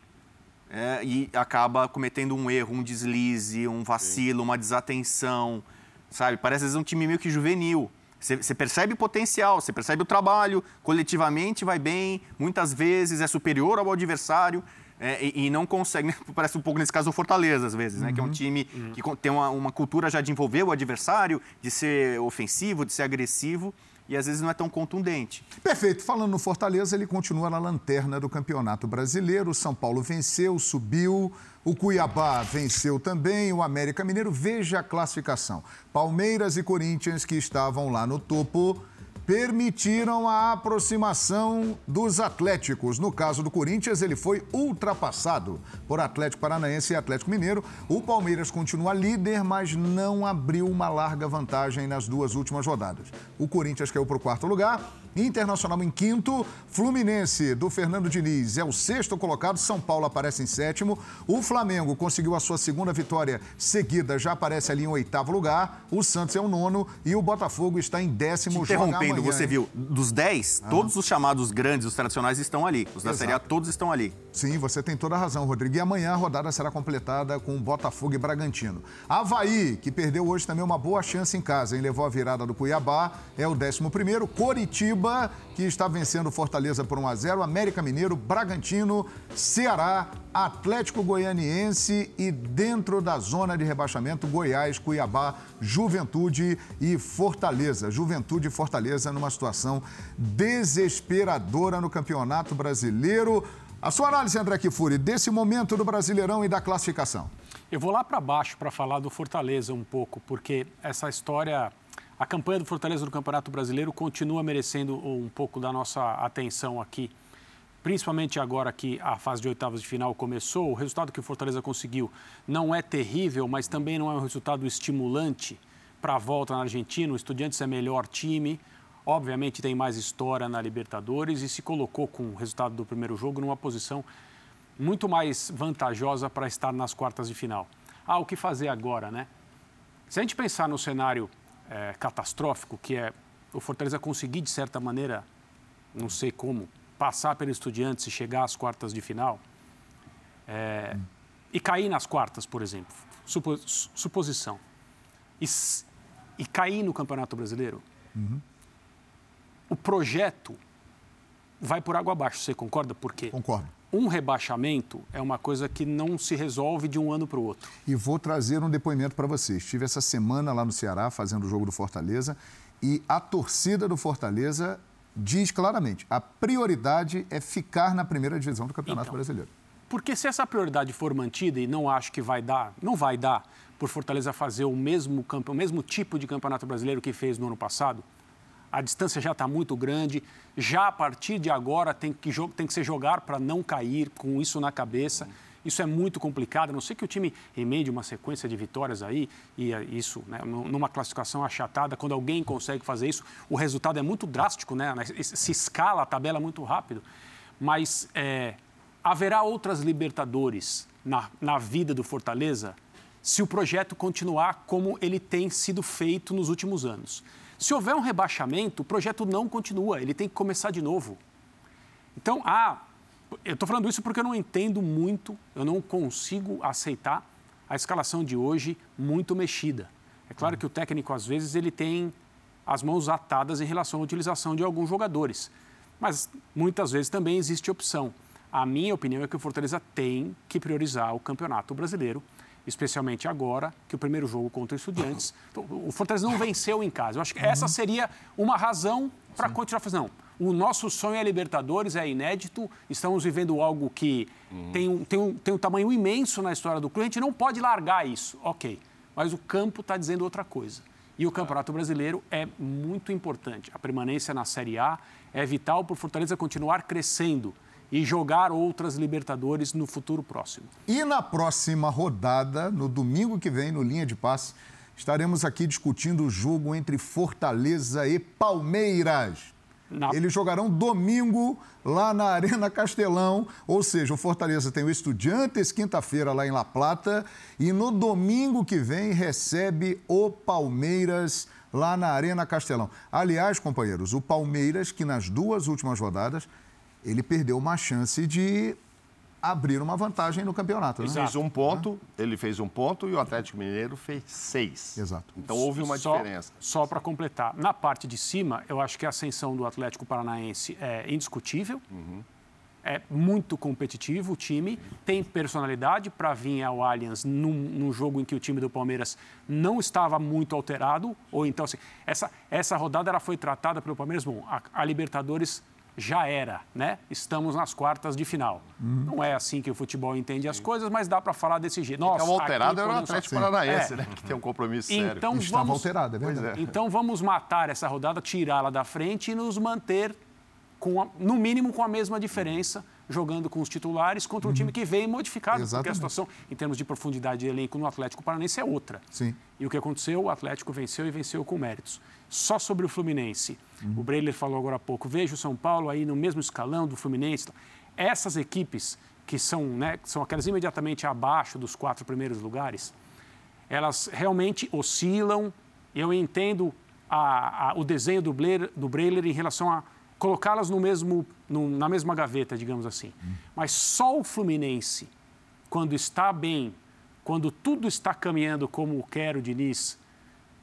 é, e acaba cometendo um erro, um deslize, um vacilo, uma desatenção, sabe? Parece às vezes um time meio que juvenil. Você você percebe o potencial, você percebe o trabalho, coletivamente vai bem, muitas vezes é superior ao adversário é, e, e não consegue. né? Parece um pouco nesse caso o Fortaleza, às vezes, né? Que é um time que con- tem uma, uma cultura já de envolver o adversário, de ser ofensivo, de ser agressivo e às vezes não é tão contundente. Perfeito. Falando no Fortaleza, ele continua na lanterna do Campeonato Brasileiro. O São Paulo venceu, subiu. O Cuiabá venceu também. O América Mineiro, veja a classificação. Palmeiras e Corinthians, que estavam lá no topo, permitiram a aproximação dos Atléticos. No caso do Corinthians, ele foi ultrapassado por Atlético Paranaense e Atlético Mineiro. O Palmeiras continua líder, mas não abriu uma larga vantagem nas duas últimas rodadas. O Corinthians caiu para o quarto lugar Internacional em quinto. Fluminense do Fernando Diniz é o sexto colocado. São Paulo aparece em sétimo. O Flamengo conseguiu a sua segunda vitória seguida, já aparece ali em oitavo lugar. O Santos é o nono e o Botafogo está em décimo. Te interrompendo, amanhã, você hein? viu, dos dez, ah. todos os chamados grandes, os tradicionais estão ali. Os da Exato. Série A todos estão ali. Sim, você tem toda a razão, Rodrigo. E amanhã a rodada será completada com Botafogo e Bragantino. Havaí, que perdeu hoje também uma boa chance em casa, hein? Levou a virada do Cuiabá, é o décimo primeiro. Coritiba, que está vencendo Fortaleza por 1 a 0 América Mineiro, Bragantino, Ceará, Atlético Goianiense e dentro da zona de rebaixamento, Goiás, Cuiabá, Juventude e Fortaleza. Juventude e Fortaleza numa situação desesperadora no Campeonato Brasileiro. A sua análise, André Kifuri, desse momento do Brasileirão e da classificação. Eu vou lá para baixo para falar do Fortaleza um pouco, porque essa história, a campanha do Fortaleza no Campeonato Brasileiro continua merecendo um pouco da nossa atenção aqui. Principalmente agora que a fase de oitavas de final começou, o resultado que o Fortaleza conseguiu não é terrível, mas também não é um resultado estimulante para a volta na Argentina. O Estudiantes é melhor time, Obviamente tem mais história na Libertadores e se colocou com o resultado do primeiro jogo numa posição muito mais vantajosa para estar nas quartas de final. Ah, o que fazer agora, né? Se a gente pensar no cenário é, catastrófico, que é o Fortaleza conseguir, de certa maneira, não sei como, passar pelo Estudiantes e chegar às quartas de final, é, hum. e cair nas quartas, por exemplo, supo, suposição, e, e, cair no Campeonato Brasileiro, uhum o projeto vai por água abaixo. Você concorda por quê? Concordo. Um rebaixamento é uma coisa que não se resolve de um ano para o outro. E vou trazer um depoimento para vocês. Estive essa semana lá no Ceará fazendo o jogo do Fortaleza e a torcida do Fortaleza diz claramente: a prioridade é ficar na primeira divisão do Campeonato então, Brasileiro. Porque se essa prioridade for mantida, e não acho que vai dar, não vai dar, por Fortaleza fazer o mesmo, campo, o mesmo tipo de campeonato brasileiro que fez no ano passado, a distância já está muito grande, já a partir de agora tem que, tem que ser jogar para não cair com isso na cabeça. Isso é muito complicado, a não sei que o time emende uma sequência de vitórias aí, e é isso, né, numa classificação achatada, quando alguém consegue fazer isso, o resultado é muito drástico, né, se escala a tabela muito rápido. Mas é, haverá outras Libertadores na, na vida do Fortaleza se o projeto continuar como ele tem sido feito nos últimos anos. Se houver um rebaixamento, o projeto não continua, ele tem que começar de novo. Então, ah, eu estou falando isso porque eu não entendo muito, eu não consigo aceitar a escalação de hoje muito mexida. É claro que o técnico, às vezes, ele tem as mãos atadas em relação à utilização de alguns jogadores. Mas muitas vezes também existe opção. A minha opinião é que o Fortaleza tem que priorizar o Campeonato Brasileiro especialmente agora, que o primeiro jogo contra o Estudiantes. Então, o Fortaleza não venceu em casa. Eu acho que essa seria uma razão para continuar fazendo. Não, o nosso sonho é Libertadores, é inédito, estamos vivendo algo que uhum. tem, um, tem, um, tem um tamanho imenso na história do clube, a gente não pode largar isso, ok. Mas o campo está dizendo outra coisa. E o Campeonato Brasileiro é muito importante. A permanência na Série A é vital para o Fortaleza continuar crescendo e jogar outras Libertadores no futuro próximo. E na próxima rodada, no domingo que vem, no Linha de Passe, estaremos aqui discutindo o jogo entre Fortaleza e Palmeiras. Na... Eles jogarão domingo lá na Arena Castelão, ou seja, o Fortaleza tem o Estudiantes quinta-feira lá em La Plata e no domingo que vem recebe o Palmeiras lá na Arena Castelão. Aliás, companheiros, o Palmeiras que nas duas últimas rodadas ele perdeu uma chance de abrir uma vantagem no campeonato. Né? Ele fez um ponto, ele fez um ponto e o Atlético Mineiro fez seis. Exato. Então houve uma só, diferença. Só para completar, na parte de cima, eu acho que a ascensão do Atlético Paranaense é indiscutível. Uhum. É muito competitivo o time, tem personalidade para vir ao Allianz num, num, jogo em que o time do Palmeiras não estava muito alterado. Ou então, assim, essa, essa rodada ela foi tratada pelo Palmeiras. Bom, a, a Libertadores já era, né? Estamos nas quartas de final. Uhum. Não é assim que o futebol entende as coisas, mas dá para falar desse jeito. Nossa, Estava alterado era o Atlético Paranaense, é. né? Que tem um compromisso então, sério. Estava vamos, alterado, é verdade. É. Então vamos matar essa rodada, tirá-la da frente e nos manter, com a, no mínimo, com a mesma diferença jogando com os titulares contra um time que veio modificado, porque a Exatamente. situação, em termos de profundidade de elenco no Atlético Paranaense, é outra. Sim. E o que aconteceu? O Atlético venceu e venceu com méritos. Só sobre o Fluminense. O Breiler falou agora há pouco. Veja o São Paulo aí no mesmo escalão do Fluminense. Essas equipes, que são, né, que são aquelas imediatamente abaixo dos quatro primeiros lugares, elas realmente oscilam. Eu entendo a- a- o desenho do Breiler, do Breiler em relação a colocá-las no mesmo, no- na mesma gaveta, digamos assim. Mas só o Fluminense, quando está bem, quando tudo está caminhando como quer o Diniz,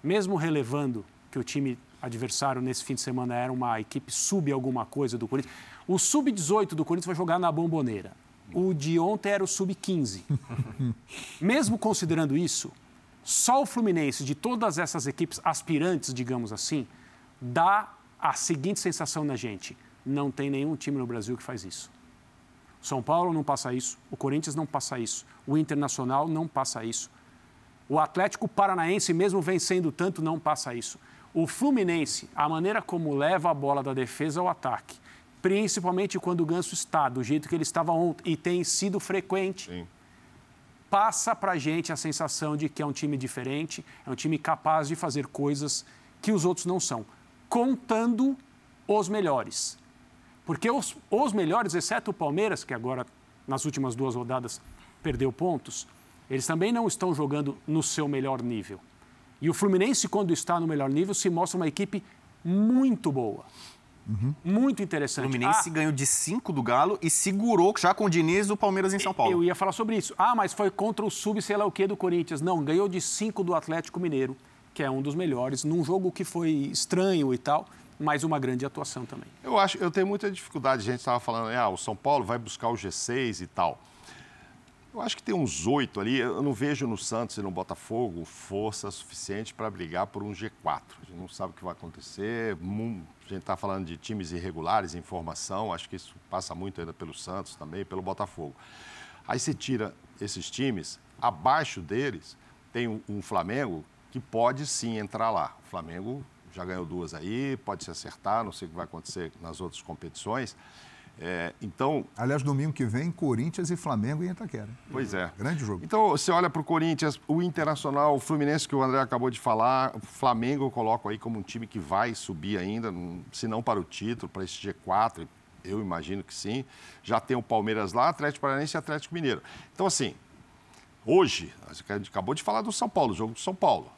mesmo relevando que o time adversário nesse fim de semana era uma equipe sub alguma coisa do Corinthians, o sub-18 do Corinthians vai jogar na bomboneira. O de ontem era o sub-15. Mesmo considerando isso, só o Fluminense, de todas essas equipes aspirantes, digamos assim, dá a seguinte sensação na gente: não tem nenhum time no Brasil que faz isso. São Paulo não passa isso, o Corinthians não passa isso, o Internacional não passa isso. O Atlético Paranaense, mesmo vencendo tanto, não passa isso. O Fluminense, a maneira como leva a bola da defesa ao ataque, principalmente quando o Ganso está do jeito que ele estava ontem e tem sido frequente, Sim. passa para a gente a sensação de que é um time diferente, é um time capaz de fazer coisas que os outros não são, contando os melhores. Porque os, os melhores, exceto o Palmeiras, que agora nas últimas duas rodadas perdeu pontos, eles também não estão jogando no seu melhor nível. E o Fluminense, quando está no melhor nível, se mostra uma equipe muito boa. Muito O interessante. Fluminense Ah, ganhou de 5 do Galo e segurou já com o Diniz o Palmeiras em São Paulo. Eu ia falar sobre isso. Ah, mas foi contra o sub sei lá o que do Corinthians. Não, ganhou de 5 do Atlético Mineiro, que é um dos melhores, num jogo que foi estranho e tal, mas uma grande atuação também. Eu acho, eu tenho muita dificuldade. A gente estava falando, ah, o São Paulo vai buscar o G6 e tal. Eu acho que tem uns oito ali. Eu não vejo no Santos e no Botafogo força suficiente para brigar por um G4. A gente não sabe o que vai acontecer. A gente está falando de times irregulares em formação. Acho que isso passa muito ainda pelo Santos também, pelo Botafogo. Aí você tira esses times, abaixo deles tem um Flamengo que pode sim entrar lá. O Flamengo já ganhou duas aí, pode se acertar, não sei o que vai acontecer nas outras competições. É, então, Aliás, domingo que vem, Corinthians e Flamengo em Itaquera. Pois é. Grande jogo. Então, você olha para o Corinthians, o Internacional, o Fluminense, que o André acabou de falar, o Flamengo eu coloco aí como um time que vai subir ainda, se não para o título, para esse G4, eu imagino que sim. Já tem o Palmeiras lá, Atlético Paranaense e Atlético Mineiro. Então, assim, hoje, a gente acabou de falar do São Paulo, o jogo do São Paulo.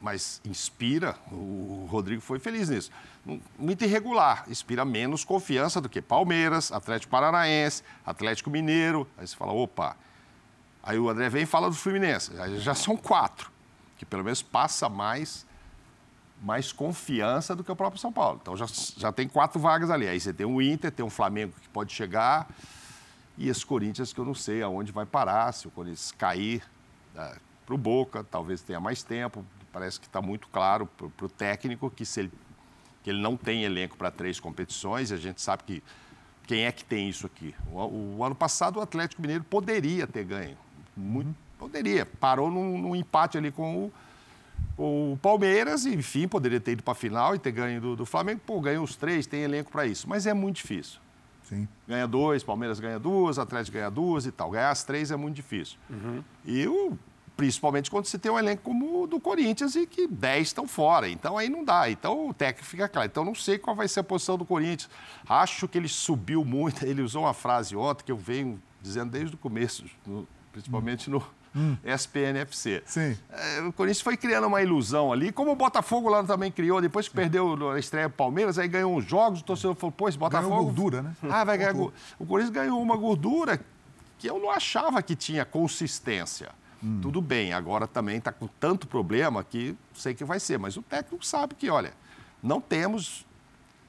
Mas inspira, o Rodrigo foi feliz nisso. Muito irregular, inspira menos confiança do que Palmeiras, Atlético Paranaense, Atlético Mineiro. Aí você fala, opa, Aí o André vem e fala do Fluminense. Aí já são quatro, que pelo menos passa mais, mais confiança do que o próprio São Paulo. Então já, já tem quatro vagas ali. Aí você tem o Inter, tem o Flamengo que pode chegar, e esse Corinthians que eu não sei aonde vai parar, se o Corinthians cair para o Boca, talvez tenha mais tempo. Parece que está muito claro para o técnico que, se ele, que ele não tem elenco para três competições, e a gente sabe que quem é que tem isso aqui? O, o ano passado o Atlético Mineiro poderia ter ganho. Muito, Poderia. Parou num, num empate ali com o, o Palmeiras e, enfim, poderia ter ido para a final e ter ganho do, do Flamengo. Pô, ganhou os três, tem elenco para isso. Mas é muito difícil. Sim. Ganha dois, Palmeiras ganha duas, Atlético ganha duas e tal. Ganhar as três é muito difícil. E o, principalmente quando você tem um elenco como o do Corinthians e que dez estão fora. Então aí não dá. Então o técnico fica claro. Então não sei qual vai ser a posição do Corinthians. Acho que ele subiu muito. Ele usou uma frase ontem que eu venho dizendo desde o começo, no- principalmente no SPNFC. Sim. É, o Corinthians foi criando uma ilusão ali, como o Botafogo lá também criou, depois que perdeu na estreia do Palmeiras, aí ganhou uns jogos, o torcedor falou, pô, esse Botafogo... Ganhou gordura, né? Ah, vai ganhar... O Corinthians ganhou uma gordura que eu não achava que tinha consistência. Tudo bem, agora também está com tanto problema que sei que vai ser, mas o técnico sabe que, olha, não temos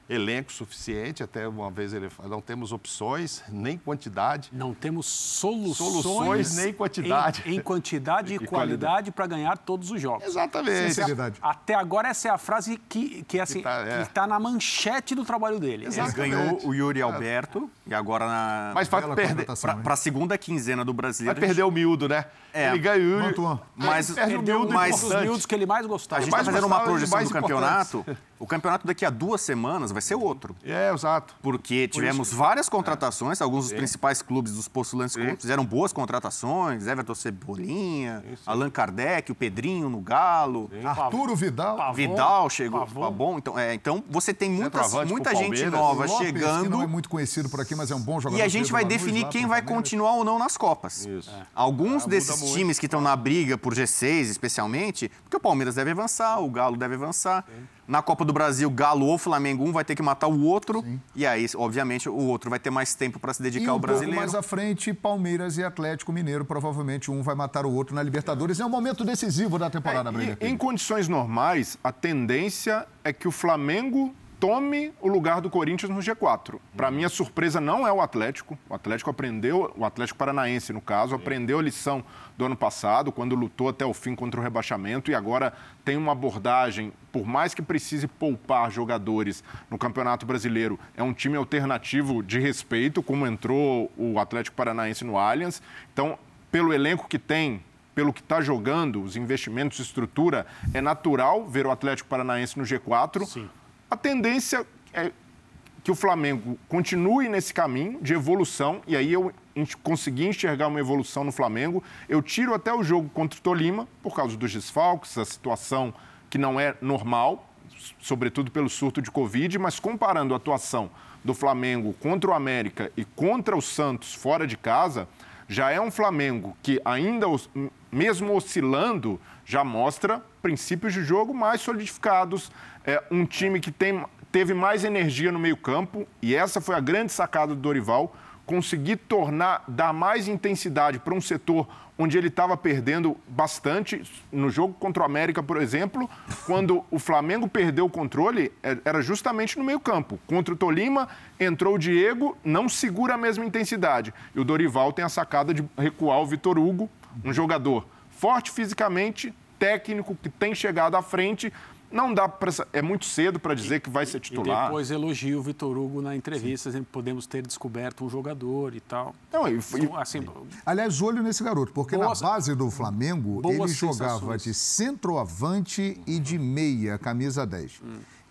elenco suficiente, até uma vez ele fala, não temos opções, nem quantidade. Não temos soluções, Soluções nem quantidade. Em, em quantidade e, E qualidade para ganhar todos os jogos. Exatamente. Sinceridade. Até agora, essa é a frase que, que, assim, Que tá, é. que tá na manchete do trabalho dele. Ele Exatamente. ganhou o Yuri Alberto e agora na, Mas vai perder, para a segunda quinzena do vai brasileiro. perder o miúdo, né? É. Ele ganhou. Mantuan. Mas- Aí perde o Perdeu miúdo um mas- dos miúdos que ele mais A gostava. gente mais está fazendo uma projeção do campeonato. O campeonato daqui a duas semanas vai vai ser outro. É, exato. Porque tivemos várias contratações, alguns dos principais clubes dos postulantes fizeram boas contratações, Everton Cebolinha, Allan Kardec, o Pedrinho no Galo. Arturo Vidal. Pavon, Vidal chegou, Pavon. bom. Então, é, então você tem muitas, muita gente nova Lopes, chegando. que não é muito conhecido por aqui, mas é um bom jogador. E a gente vai definir quem vai continuar ou não nas Copas. Isso. Alguns Ah, muda desses muito. times que estão na briga por G6, especialmente, porque o Palmeiras deve avançar, o Galo deve avançar. Na Copa do Brasil, Galo ou Flamengo, um vai ter que matar o outro. E aí, obviamente, o outro vai ter mais tempo para se E dedicar um ao brasileiro. pouco mais à frente, Palmeiras e Atlético Mineiro. Provavelmente um vai matar o outro na Libertadores. É um momento decisivo da temporada, É, e, em condições normais, a tendência é que o Flamengo tome o lugar do Corinthians no G4. Para mim, a surpresa não é o Atlético. O Atlético aprendeu, o Atlético Paranaense, no caso, aprendeu a lição do ano passado, quando lutou até o fim contra o rebaixamento e agora tem uma abordagem, por mais que precise poupar jogadores no Campeonato Brasileiro, é um time alternativo de respeito, como entrou o Atlético Paranaense no Allianz. Então, pelo elenco que tem, pelo que está jogando, os investimentos, estrutura, é natural ver o Atlético Paranaense no G4. Sim. A tendência é que o Flamengo continue nesse caminho de evolução, e aí eu consegui enxergar uma evolução no Flamengo. Eu tiro até o jogo contra o Tolima, por causa dos desfalques, a situação que não é normal, sobretudo pelo surto de Covid, mas comparando a atuação do Flamengo contra o América e contra o Santos fora de casa, já é um Flamengo que ainda, mesmo oscilando, já mostra princípios de jogo mais solidificados, é um time que tem, teve mais energia no meio campo, e essa foi a grande sacada do Dorival, conseguir tornar, dar mais intensidade para um setor onde ele estava perdendo bastante. No jogo contra o América, por exemplo, quando o Flamengo perdeu o controle, é- era justamente no meio campo. Contra o Tolima, entrou o Diego, não segura a mesma intensidade. E o Dorival tem a sacada de recuar o Vitor Hugo, um jogador forte fisicamente, técnico, que tem chegado à frente. Não dá para. É muito cedo para dizer que vai ser E titular. depois elogia o Vitor Hugo na entrevista, dizendo que podemos ter descoberto um jogador e tal. Não, e- e- Então, assim, Aliás, olho nesse garoto, porque Boas- na base do Flamengo ele jogava sensações. de centroavante e de meia, camisa 10.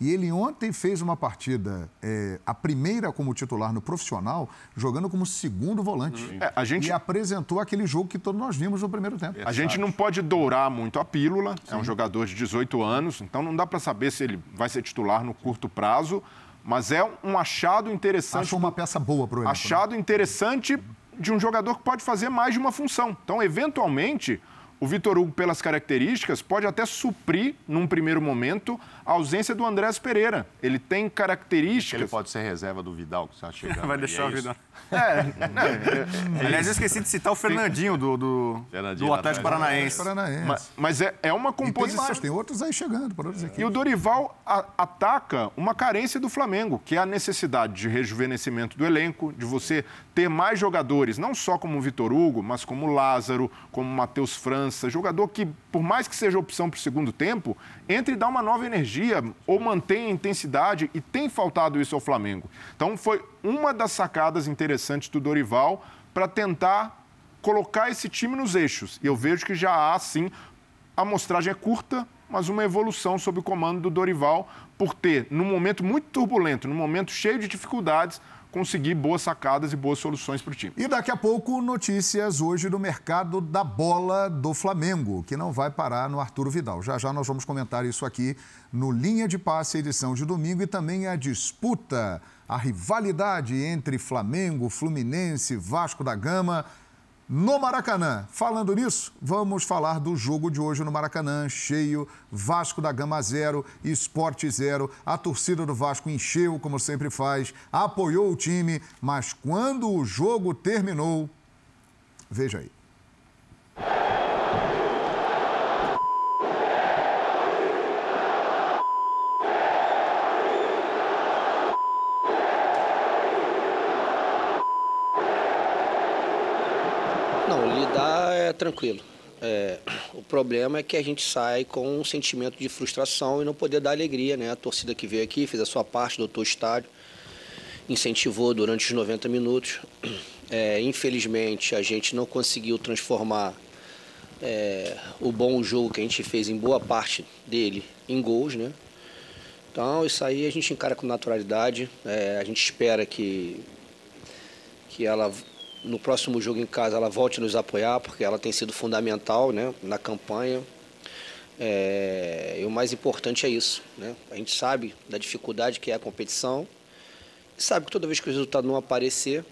E ele ontem fez uma partida, é, a primeira como titular no profissional, jogando como segundo volante. É, a gente- E apresentou aquele jogo que todos nós vimos no primeiro tempo. A gente não pode dourar muito a pílula, é um jogador de 18 anos, então não dá para saber se ele vai ser titular no curto prazo, mas é um achado interessante. Achou uma peça boa para o elenco. né? achado interessante de um jogador que pode fazer mais de uma função. Então, eventualmente, o Vitor Hugo, pelas características, pode até suprir, num primeiro momento, a ausência do Andrés Pereira. Ele tem características. Ele pode ser reserva do Vidal, que está chegando. Vai aí, deixar é a isso? vida. É, né, Aliás, eu esqueci de citar o Fernandinho do, do, Fernandinho do Atlético. Paranaense. Paranaense. mas, mas é, é uma E tem composição. mais, tem outros aí chegando, por outros E equipes. o Dorival a- ataca uma carência do Flamengo, que é a necessidade de rejuvenescimento do elenco, de você ter mais jogadores, não só como o Vitor Hugo, mas como o Lázaro, como o Matheus França, jogador que, por mais que seja opção para o segundo tempo, entre e dá uma nova energia ou mantém a intensidade e tem faltado isso ao Flamengo. Então foi uma das sacadas interessantes do Dorival para tentar colocar esse time nos eixos. E eu vejo que já há, sim, a amostragem é curta, mas uma evolução sob o comando do Dorival, por ter, num momento muito turbulento, num momento cheio de dificuldades, conseguir boas sacadas e boas soluções para o time. E daqui a pouco, notícias hoje do mercado da bola do Flamengo, que não vai parar no Arturo Vidal. Já já nós vamos comentar isso aqui no Linha de Passe, edição de domingo, e também a disputa, a rivalidade entre Flamengo, Fluminense, Vasco da Gama. No Maracanã. Falando nisso, vamos falar do jogo de hoje no Maracanã, cheio, Vasco da Gama 0, Esporte 0. A torcida do Vasco encheu, como sempre faz, apoiou o time, mas quando o jogo terminou, veja aí. Lidar é tranquilo. É, o problema é que a gente sai com um sentimento de frustração e não poder dar alegria, né? A torcida que veio aqui fez a sua parte, dotou o estádio, incentivou durante os 90 minutos. É, infelizmente, a gente não conseguiu transformar é, o bom jogo que a gente fez em boa parte dele em gols, né? Então, isso aí a gente encara com naturalidade. É, a gente espera que, que ela, no próximo jogo em casa, ela volte a nos apoiar, porque ela tem sido fundamental né, na campanha. É, e o mais importante é isso. Né? A gente sabe da dificuldade que é a competição, e sabe que toda vez que o resultado não aparecer,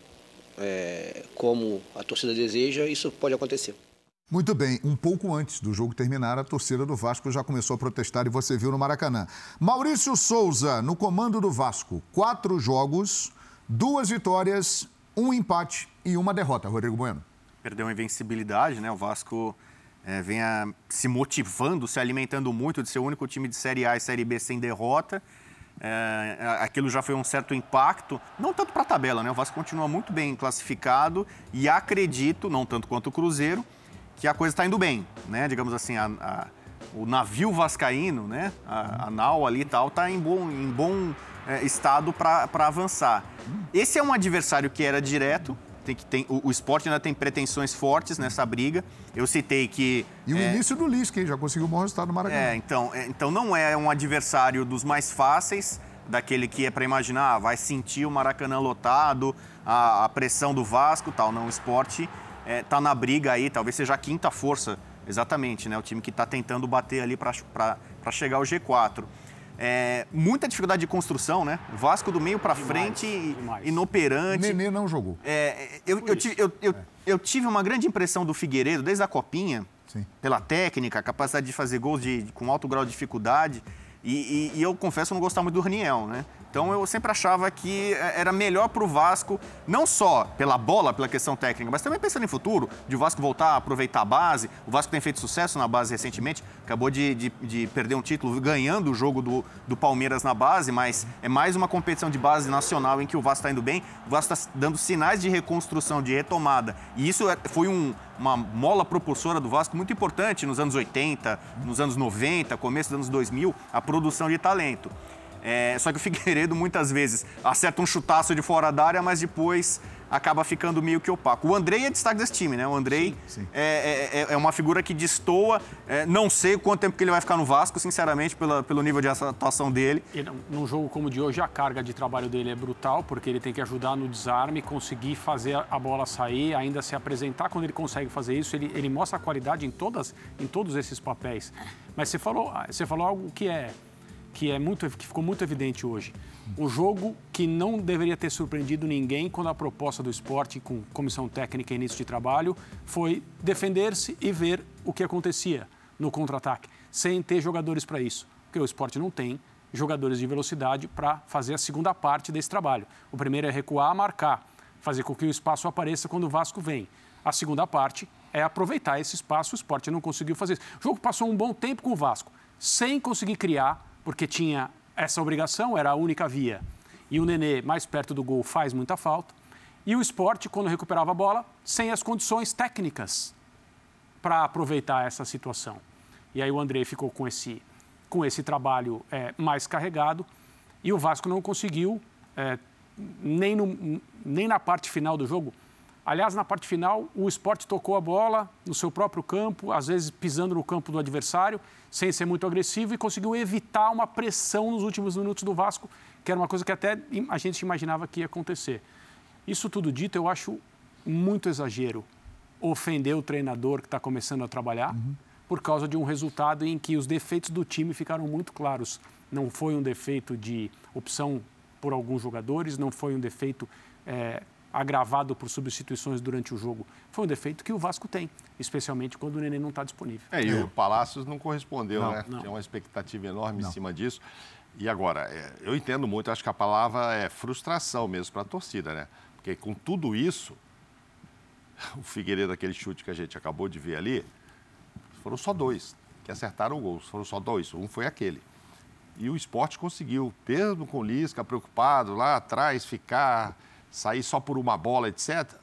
é, como a torcida deseja, isso pode acontecer. Muito bem, um pouco antes do jogo terminar, a torcida do Vasco já começou a protestar e você viu no Maracanã. Maurício Souza, no comando do Vasco, quatro jogos, duas vitórias, um empate e uma derrota. Rodrigo Bueno. Perdeu a invencibilidade, né? O Vasco é, vem a, se motivando, se alimentando muito de ser o único time de Série A e Série B sem derrota. É, aquilo já foi um certo impacto, não tanto para a tabela, né? O Vasco continua muito bem classificado e acredito, não tanto quanto o Cruzeiro, que a coisa está indo bem, né? Digamos assim, a, a, o navio vascaíno, né? A, a nau ali e tal, está em bom, em bom é, estado para avançar. Esse é um adversário que era direto, tem que tem, o, o esporte ainda tem pretensões fortes nessa briga. Eu citei que. E o é, início do Lisca, já conseguiu um bom resultado no Maracanã. É, então, é, então não é um adversário dos mais fáceis, daquele que é para imaginar, ah, vai sentir o Maracanã lotado, a, a pressão do Vasco tal. Não, o esporte está é, tá na briga aí, talvez seja a quinta força, exatamente, né? O time que está tentando bater ali para chegar ao G4. É, muita dificuldade de construção, né? Vasco do meio para frente, demais. inoperante. Nenê não jogou. É, eu, eu, eu, eu, eu, tive uma grande impressão do Figueiredo desde a Copinha, Sim. pela técnica, capacidade de fazer gols de, com alto grau de dificuldade. E, e, e eu confesso não gostava muito do Raniel, né? Então eu sempre achava que eh, era melhor para o Vasco, não só pela bola, pela questão técnica, mas também pensando em futuro, de o Vasco voltar a aproveitar a base. O Vasco tem feito sucesso na base recentemente, acabou de, de, de perder um título ganhando o jogo do, do Palmeiras na base, mas é mais uma competição de base nacional em que o Vasco está indo bem. O Vasco está dando sinais de reconstrução, de retomada. E isso é, foi um, uma mola propulsora do Vasco muito importante nos anos 80, nos anos 90, começo dos anos 2000, a produção de talento. É, só que o Figueiredo muitas vezes acerta um chutaço de fora da área, mas depois acaba ficando meio que opaco. O Andrei é destaque desse time, né? O Andrei sim, sim. É, é, é, uma figura que destoa. É, não sei quanto tempo que ele vai ficar no Vasco, sinceramente, pela, pelo nível de atuação dele. E num jogo como o de hoje, a carga de trabalho dele é brutal, porque ele tem que ajudar no desarme, conseguir fazer a bola sair, ainda se apresentar. Quando ele consegue fazer isso, ele, ele mostra a qualidade em, todas, em todos esses papéis. Mas você falou, você falou algo que é que, é muito, que ficou muito evidente hoje. Um jogo que não deveria ter surpreendido ninguém quando a proposta do esporte, com comissão técnica e início de trabalho, foi defender-se e ver o que acontecia no contra-ataque, sem ter jogadores para isso. Porque o esporte não tem jogadores de velocidade para fazer a segunda parte desse trabalho. O primeiro é recuar, marcar, fazer com que o espaço apareça quando o Vasco vem. A segunda parte é aproveitar esse espaço, o esporte não conseguiu fazer isso. O jogo passou um bom tempo com o Vasco, sem conseguir criar porque tinha essa obrigação, era a única via. E o Nenê, mais perto do gol, faz muita falta. E o esporte, quando recuperava a bola, sem as condições técnicas para aproveitar essa situação. E aí o André ficou com esse, com esse trabalho é, mais carregado e o Vasco não conseguiu, é, nem, no, nem na parte final do jogo. Aliás, na parte final, o esporte tocou a bola no seu próprio campo, às vezes pisando no campo do adversário, sem ser muito agressivo e conseguiu evitar uma pressão nos últimos minutos do Vasco, que era uma coisa que até a gente imaginava que ia acontecer. Isso tudo dito, eu acho muito exagero ofender o treinador que está começando a trabalhar uhum. por causa de um resultado em que os defeitos do time ficaram muito claros. Não foi um defeito de opção por alguns jogadores, não foi um defeito é, agravado por substituições durante o jogo. Foi um defeito que o Vasco tem, especialmente quando o Nenê não está disponível. É, e o Palácios não correspondeu, não, né? Não. Tinha uma expectativa enorme não. em cima disso. E agora, é, eu entendo muito, acho que a palavra é frustração mesmo para a torcida, né? Porque com tudo isso, o Figueiredo, aquele chute que a gente acabou de ver ali, foram só dois que acertaram o gol, foram só dois, um foi aquele. E o esporte conseguiu, mesmo com o Lisca preocupado lá atrás, ficar sair só por uma bola, etc.,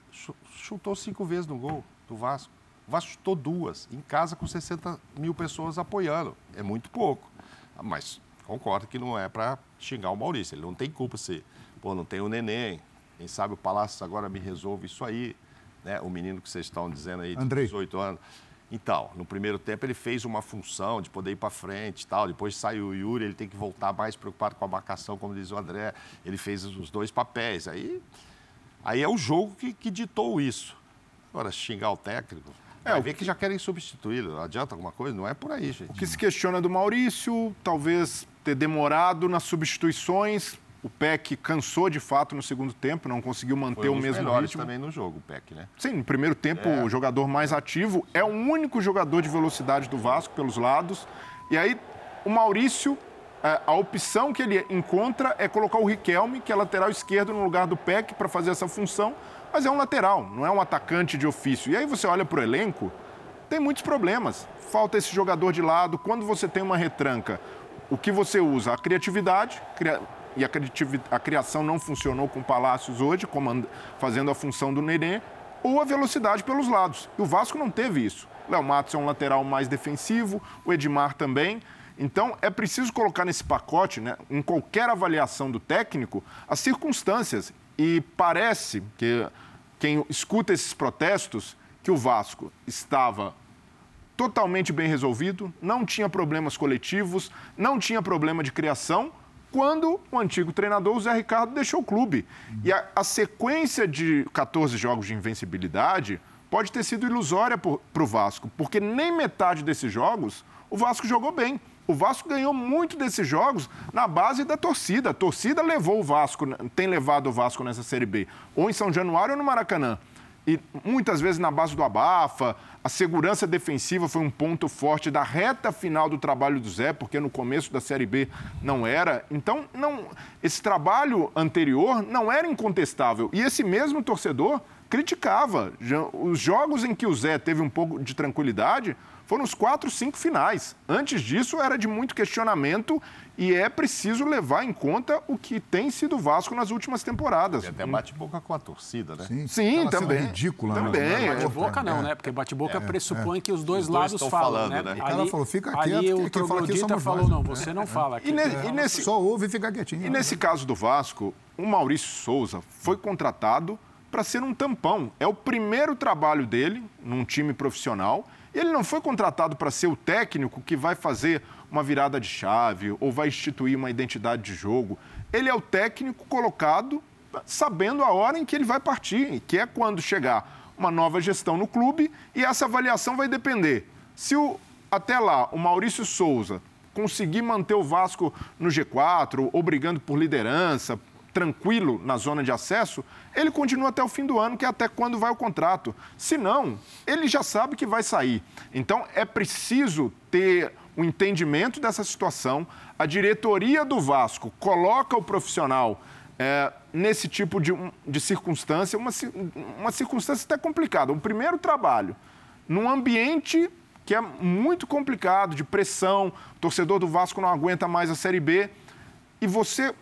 chutou cinco vezes no gol do Vasco. O Vasco chutou duas, em casa com 60 mil pessoas apoiando. É muito pouco. Mas concordo que não é para xingar o Maurício. Ele não tem culpa se, pô, não tem o neném. Quem sabe o Palácio agora me resolve isso aí. Né? O menino que vocês estão dizendo aí, de Andrei. 18 anos. Então, no primeiro tempo ele fez uma função de poder ir para frente e tal. Depois saiu o Yuri, ele tem que voltar mais preocupado com a marcação, como diz o André. Ele fez os dois papéis. Aí, aí é o jogo que, que ditou isso. Agora, xingar o técnico. É, o ver que já querem substituí-lo. Adianta alguma coisa? Não é por aí, gente. O que se questiona do Maurício, talvez ter demorado nas substituições, o PEC cansou de fato no segundo tempo, não conseguiu manter um o mesmo ritmo. também no jogo, o PEC, né? Sim, no primeiro tempo, é. o jogador mais ativo é o único jogador de velocidade do Vasco pelos lados. E aí, o Maurício, é, a opção que ele encontra é colocar o Riquelme, que é lateral esquerdo, no lugar do PEC, para fazer essa função. Mas é um lateral, não é um atacante de ofício. E aí você olha para o elenco, tem muitos problemas. Falta esse jogador de lado. Quando você tem uma retranca, o que você usa? A criatividade, e a, a criação não funcionou com o Palácios hoje, fazendo a função do Nenê, ou a velocidade pelos lados. E o Vasco não teve isso. Léo Matos é um lateral mais defensivo, o Edmar também. Então, é preciso colocar nesse pacote, né, em qualquer avaliação do técnico, as circunstâncias. E parece que quem escuta esses protestos, que o Vasco estava totalmente bem resolvido, não tinha problemas coletivos, não tinha problema de criação, quando o antigo treinador, o Zé Ricardo, deixou o clube. E a, a sequência de 14 jogos de invencibilidade pode ter sido ilusória para o Vasco, porque nem metade desses jogos o Vasco jogou bem. O Vasco ganhou muito desses jogos na base da torcida. A torcida levou o Vasco, tem levado o Vasco nessa Série B, ou em São Januário ou no Maracanã e muitas vezes na base do abafa. A segurança defensiva foi um ponto forte da reta final do trabalho do Zé, porque no começo da Série B não era. Então, não, esse trabalho anterior não era incontestável. E esse mesmo torcedor criticava. Os jogos em que o Zé teve um pouco de tranquilidade foram os quatro, cinco finais. Antes disso, era de muito questionamento e é preciso levar em conta o que tem sido o Vasco nas últimas temporadas. E até bate-boca com a torcida, né? Sim, Sim também. ridícula, também. Né? Bate-boca não, né? Porque bate-boca é, pressupõe é. que os dois os lados dois falam, falando, né? né? O cara falou, fica quieto, ali o troglodita falou, não, você não fala. E, ne, e nesse, Só ouve e fica quietinho. E nesse caso do Vasco, o Maurício Souza foi contratado para ser um tampão. É o primeiro trabalho dele num time profissional. Ele não foi contratado para ser o técnico que vai fazer uma virada de chave ou vai instituir uma identidade de jogo. Ele é o técnico colocado sabendo a hora em que ele vai partir, que é quando chegar uma nova gestão no clube, e essa avaliação vai depender. Se o, até lá o Maurício Souza conseguir manter o Vasco no G4 ou brigando por liderança, tranquilo na zona de acesso, ele continua até o fim do ano, que é até quando vai o contrato. Se não, ele já sabe que vai sair. Então é preciso ter o um entendimento dessa situação. A diretoria do Vasco coloca o profissional é, nesse tipo de, de circunstância, uma, uma circunstância até complicada. Um primeiro trabalho num ambiente que é muito complicado, de pressão, o torcedor do Vasco não aguenta mais a Série B, e você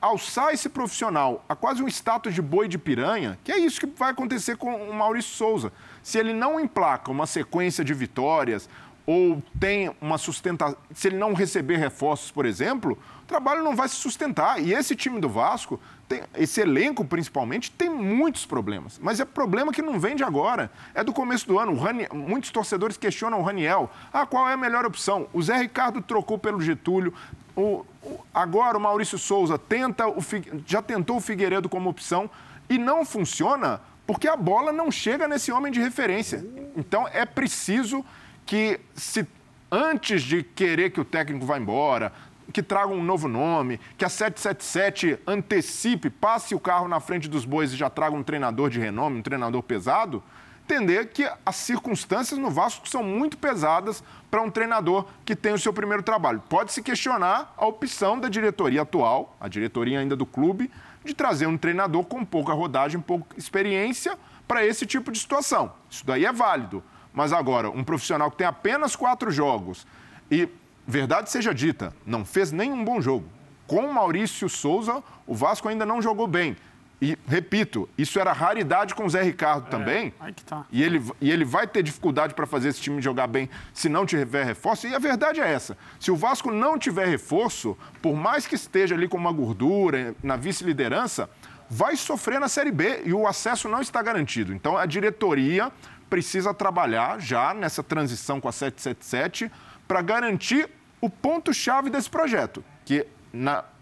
alçar esse profissional a quase um status de boi de piranha, que é isso que vai acontecer com o Maurício Souza. Se ele não emplaca uma sequência de vitórias ou tem uma sustentação, se ele não receber reforços, por exemplo, o trabalho não vai se sustentar. E esse time do Vasco, tem, esse elenco principalmente, tem muitos problemas. Mas é problema que não vem de agora, é do começo do ano. Rani, muitos torcedores questionam o Raniel. Ah, qual é a melhor opção? O Zé Ricardo trocou pelo Getúlio, o, agora o Maurício Souza tenta o, já tentou o Figueiredo como opção e não funciona porque a bola não chega nesse homem de referência. Então é preciso que se antes de querer que o técnico vá embora, que traga um novo nome, que a 777 antecipe, passe o carro na frente dos bois e já traga um treinador de renome, um treinador pesado, entender que as circunstâncias no Vasco são muito pesadas para um treinador que tem o seu primeiro trabalho. Pode-se questionar a opção da diretoria atual, a diretoria ainda do clube, de trazer um treinador com pouca rodagem, pouca experiência para esse tipo de situação. Isso daí é válido. Mas agora, um profissional que tem apenas quatro jogos e, verdade seja dita, não fez nenhum bom jogo. Com Maurício Souza, o Vasco ainda não jogou bem. E, repito, isso era raridade com o Zé Ricardo é, também. Aí que tá. E ele, e ele vai ter dificuldade para fazer esse time jogar bem se não tiver reforço. E a verdade é essa: se o Vasco não tiver reforço, por mais que esteja ali com uma gordura na vice-liderança, vai sofrer na Série B e o acesso não está garantido. Então a diretoria precisa trabalhar já nessa transição com a 777 para garantir o ponto-chave desse projeto, que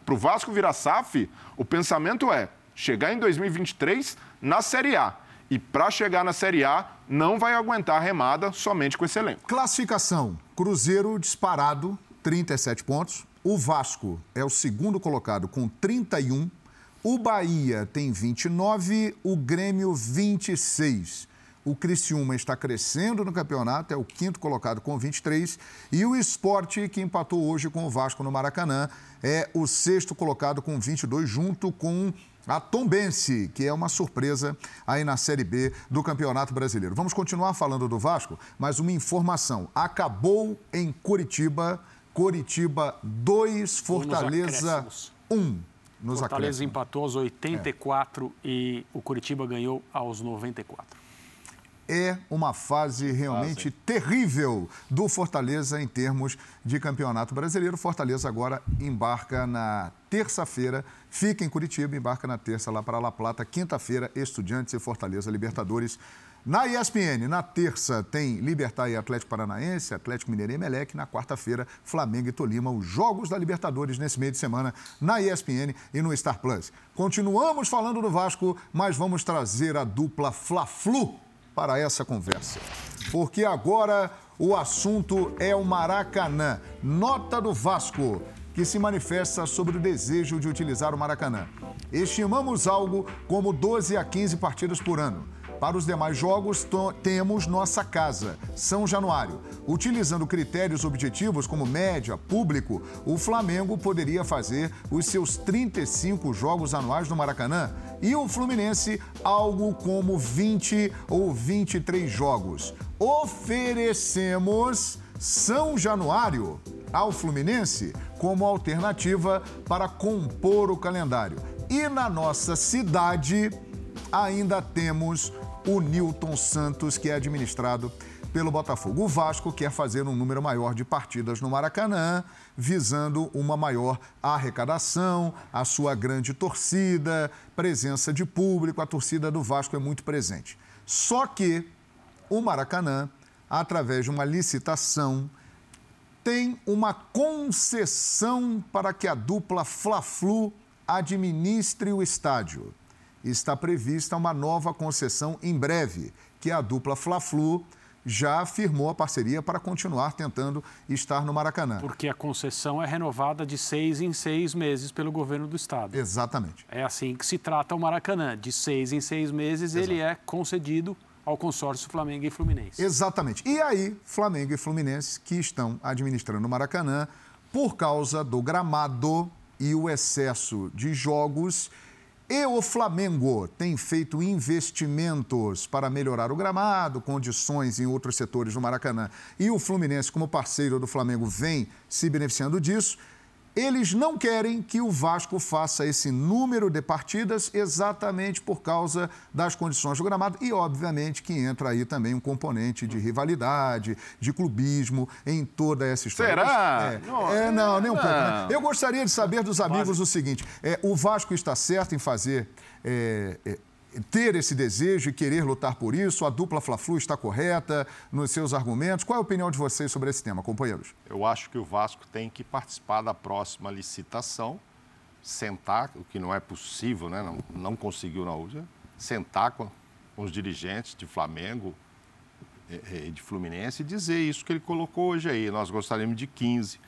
para o Vasco virar SAF, o pensamento é chegar em 2023 na Série A. E para chegar na Série A, não vai aguentar a remada somente com esse elenco. Classificação: Cruzeiro disparado, 37 pontos. O Vasco é o segundo colocado com 31. O Bahia tem 29, o Grêmio 26. O Criciúma está crescendo no campeonato, é o quinto colocado com 23. E o Esporte, que empatou hoje com o Vasco no Maracanã, é o sexto colocado com 22, junto com a Tombense, que é uma surpresa aí na Série B do Campeonato Brasileiro. Vamos continuar falando do Vasco, mas uma informação. Acabou em Curitiba, Curitiba 2, Fortaleza 1. Um, nos Fortaleza empatou aos 84 é. e o Curitiba ganhou aos 94 é uma fase realmente ah, terrível do Fortaleza em termos de campeonato brasileiro. Fortaleza agora embarca na terça-feira, fica em Curitiba, embarca na terça lá para La Plata, quinta-feira, Estudiantes e Fortaleza Libertadores. Na ESPN, na terça, tem Libertar e Atlético Paranaense, Atlético Mineiro e Emelec. Na quarta-feira, Flamengo e Tolima, os jogos da Libertadores nesse meio de semana na ESPN e no Star Plus. Continuamos falando do Vasco, mas vamos trazer a dupla Fla-Flu para essa conversa. Porque agora o assunto é o Maracanã. Nota do Vasco, que se manifesta sobre o desejo de utilizar o Maracanã. Estimamos algo como 12 a 15 partidas por ano. Para os demais jogos, temos nossa casa, São Januário. Utilizando critérios objetivos como média, público, o Flamengo poderia fazer os seus 35 jogos anuais no Maracanã e o Fluminense algo como 20 ou 23 jogos. Oferecemos São Januário ao Fluminense como alternativa para compor o calendário. E na nossa cidade ainda temos o Newton Santos, que é administrado pelo Botafogo. O Vasco quer fazer um número maior de partidas no Maracanã, visando uma maior arrecadação, a sua grande torcida, presença de público. A torcida do Vasco é muito presente. Só que o Maracanã, através de uma licitação, tem uma concessão para que a dupla Fla-Flu administre o estádio está prevista uma nova concessão em breve, que é a dupla Fla-Flu já firmou a parceria para continuar tentando estar no Maracanã. Porque a concessão é renovada de seis em seis meses pelo governo do estado. Exatamente. É assim que se trata o Maracanã. De seis em seis meses Exato. ele é concedido ao consórcio Flamengo e Fluminense. Exatamente. E aí, Flamengo e Fluminense que estão administrando o Maracanã por causa do gramado e o excesso de jogos e o Flamengo tem feito investimentos para melhorar o gramado, condições em outros setores do Maracanã. E o Fluminense, como parceiro do Flamengo, vem se beneficiando disso. Eles não querem que o Vasco faça esse número de partidas exatamente por causa das condições do gramado e, obviamente, que entra aí também um componente de rivalidade, de clubismo em toda essa história. Será? É, não, é, não nem um não. pouco. Né? Eu gostaria de saber dos amigos o seguinte: é, o Vasco está certo em fazer é, é ter esse desejo e querer lutar por isso? A dupla Fla-Flu está correta nos seus argumentos? Qual é a opinião de vocês sobre esse tema, companheiros? Eu acho que o Vasco tem que participar da próxima licitação, sentar, o que não é possível, né? não, não conseguiu na última, sentar com, com os dirigentes de Flamengo e de Fluminense e dizer isso que ele colocou hoje aí. Nós gostaríamos de 15.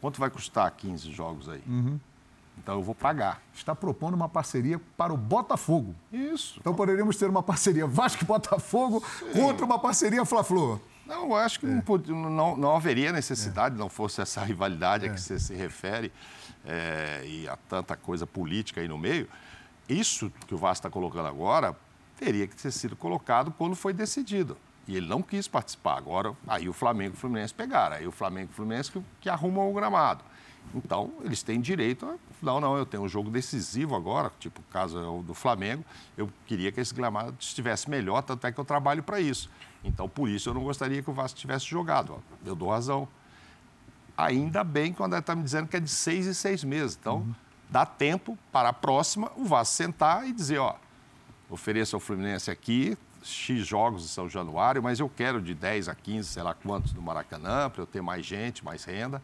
Quanto vai custar 15 jogos aí? Uhum. Então eu vou pagar. Está propondo uma parceria para o Botafogo. Isso. Então poderíamos ter uma parceria Vasco e Botafogo Sim. contra uma parceria Fla-Flu. Não, eu acho que é. não, não, não, haveria necessidade, é. não fosse essa rivalidade é. a que você se refere é, e a tanta coisa política aí no meio. Isso que o Vasco está colocando agora teria que ter sido colocado quando foi decidido. E ele não quis participar. Agora, aí o Flamengo e o Fluminense pegaram. Aí o Flamengo e o Fluminense que, que arrumam o gramado. Então, eles têm direito a. Não, não, eu tenho um jogo decisivo agora, tipo o caso é do Flamengo. Eu queria que esse gramado estivesse melhor, tanto é que eu trabalho para isso. Então, por isso, eu não gostaria que o Vasco tivesse jogado. Eu dou razão. Ainda bem que o André está me dizendo que é de seis e seis meses. Então, uhum. dá tempo para a próxima o Vasco sentar e dizer: ó, ofereço ao Fluminense aqui X jogos em São Januário, mas eu quero de 10 a 15, sei lá quantos no Maracanã, para eu ter mais gente, mais renda.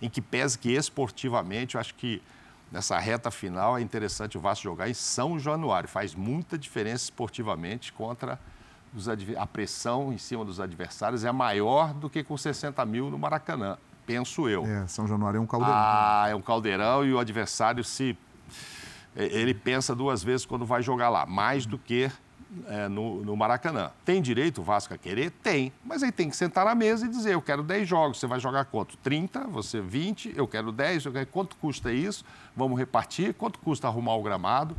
Em que pese que esportivamente, eu acho que nessa reta final é interessante o Vasco jogar em São Januário. Faz muita diferença esportivamente contra a pressão em cima dos adversários é maior do que com 60 mil no Maracanã, penso eu. É, São Januário é um caldeirão. Ah, é um caldeirão e o adversário se ele pensa duas vezes quando vai jogar lá, mais do que é, no, no, Maracanã. Tem direito o Vasco a querer? Tem. Mas aí tem que sentar na mesa e dizer: eu quero 10 jogos. Você vai jogar quanto? 30, você 20, eu quero 10. Eu quero... Quanto custa isso? Vamos repartir. Quanto custa arrumar o gramado?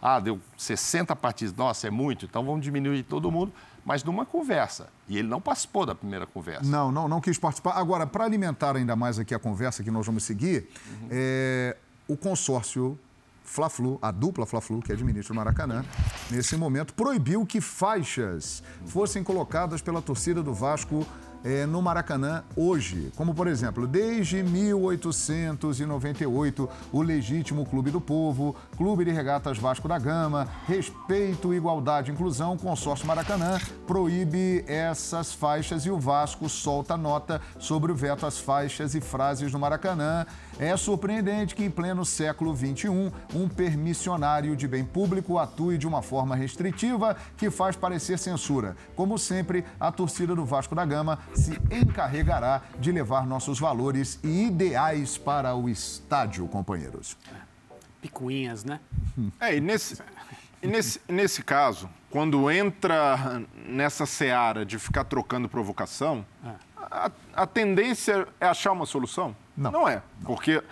Ah, deu 60 partidas. Nossa, é muito. Então vamos diminuir todo mundo. Mas numa conversa. E ele não participou da primeira conversa. Não, não, não quis participar. Agora, para alimentar ainda mais aqui a conversa que nós vamos seguir, uhum. é, o consórcio Fla-Flu, a dupla Fla-Flu, que administra o Maracanã, nesse momento proibiu que faixas fossem colocadas pela torcida do Vasco é, no Maracanã hoje. Como, por exemplo, desde 1898, o legítimo Clube do Povo, Clube de Regatas Vasco da Gama, Respeito, Igualdade e Inclusão, Consórcio Maracanã, proíbe essas faixas e o Vasco solta nota sobre o veto às faixas e frases no Maracanã. É surpreendente que, em pleno século XXI, um permissionário de bem público atue de uma forma restritiva que faz parecer censura. Como sempre, a torcida do Vasco da Gama se encarregará de levar nossos valores e ideais para o estádio, companheiros. Picuinhas, né? É, e nesse, e nesse, nesse caso, quando entra nessa seara de ficar trocando provocação, é. A, a tendência é achar uma solução? Não. Não é. Porque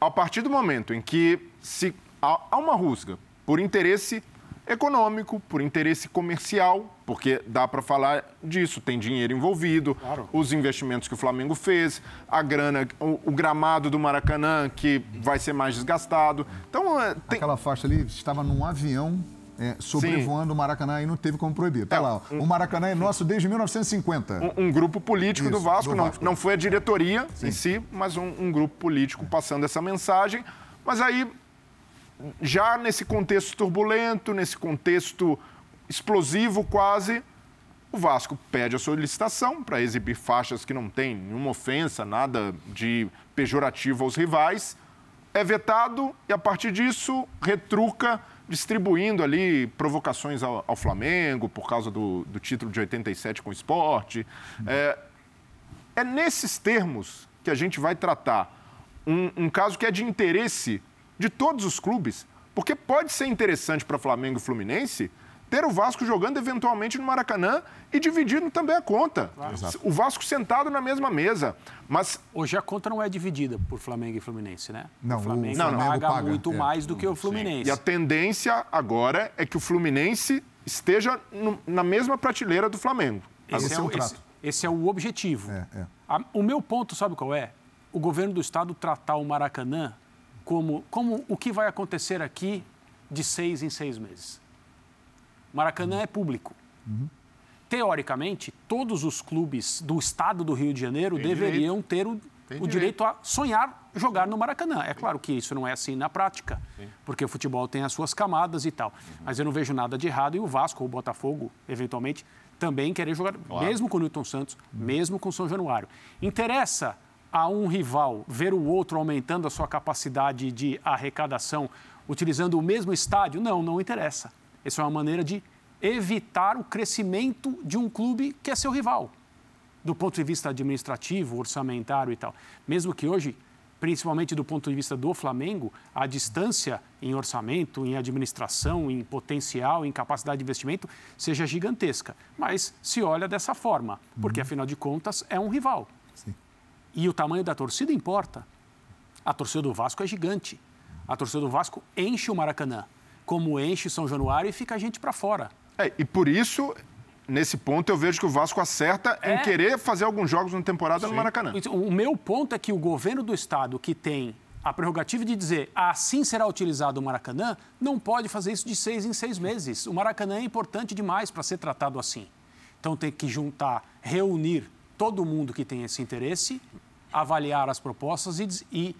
a partir do momento em que se há uma rusga por interesse econômico, por interesse comercial, porque dá para falar disso, tem dinheiro envolvido, claro. os investimentos que o Flamengo fez, a grana, o, o, gramado do Maracanã que vai ser mais desgastado. Então, é, tem... aquela faixa ali estava num avião é, sobrevoando Sim. o Maracanã e não teve como proibir. Tá é, lá, um, o Maracanã é nosso desde 1950. Um, um grupo político Isso, do, Vasco, do Vasco, Não, não foi a diretoria Sim. em si, mas um, um grupo político passando essa mensagem. Mas aí já nesse contexto turbulento, nesse contexto explosivo quase, o Vasco pede a solicitação para exibir faixas que não tem nenhuma ofensa, nada de pejorativo aos rivais. É vetado e, a partir disso, retruca, distribuindo ali provocações ao, ao Flamengo por causa do, do, título de 87 com o esporte. É, é nesses termos que a gente vai tratar um, um caso que é de interesse de todos os clubes, porque pode ser interessante para Flamengo e Fluminense ter o Vasco jogando eventualmente no Maracanã e dividindo também a conta. Claro. O Vasco sentado na mesma mesa. Mas hoje a conta não é dividida por Flamengo e Fluminense, né? Não, o Flamengo não, não, paga, paga, muito é. mais do que o Fluminense. Sim. E a tendência agora é que o Fluminense esteja no, na mesma prateleira do Flamengo. Esse, esse é, o, esse, esse, é o objetivo. É, é. A, o meu ponto, sabe qual é? O governo do estado tratar o Maracanã como, como o que vai acontecer aqui de seis em seis meses. Maracanã é público. Uhum. Teoricamente, todos os clubes do estado do Rio de Janeiro Tem deveriam direito. ter o, o direito. direito. a sonhar jogar no Maracanã. É claro que isso não é assim na prática, Sim. porque o futebol tem as suas camadas e tal. Uhum. Mas eu não vejo nada de errado e o Vasco ou o Botafogo, eventualmente, também querer jogar, claro. mesmo com o Newton Santos, uhum. mesmo com o São Januário. Interessa a um rival ver o outro aumentando a sua capacidade de arrecadação utilizando o mesmo estádio? Não, não interessa. Essa é uma maneira de evitar o crescimento de um clube que é seu rival, do ponto de vista administrativo, orçamentário e tal. Mesmo que hoje, principalmente do ponto de vista do Flamengo, a distância em orçamento, em administração, em potencial, em capacidade de investimento seja gigantesca. Mas se olha dessa forma, porque uhum. afinal de contas é um rival. E o tamanho da torcida importa. A torcida do Vasco é gigante. A torcida do Vasco enche o Maracanã, como enche São Januário e fica a gente para fora. É, e por isso, nesse ponto, eu vejo que o Vasco acerta é... em querer fazer alguns jogos na temporada Sim. no Maracanã. Então, o meu ponto é que o governo do estado, que tem a prerrogativa de dizer assim será utilizado o Maracanã, não pode fazer isso de seis em seis meses. O Maracanã é importante demais para ser tratado assim. Então tem que juntar, reunir todo mundo que tem esse interesse, avaliar as propostas e, e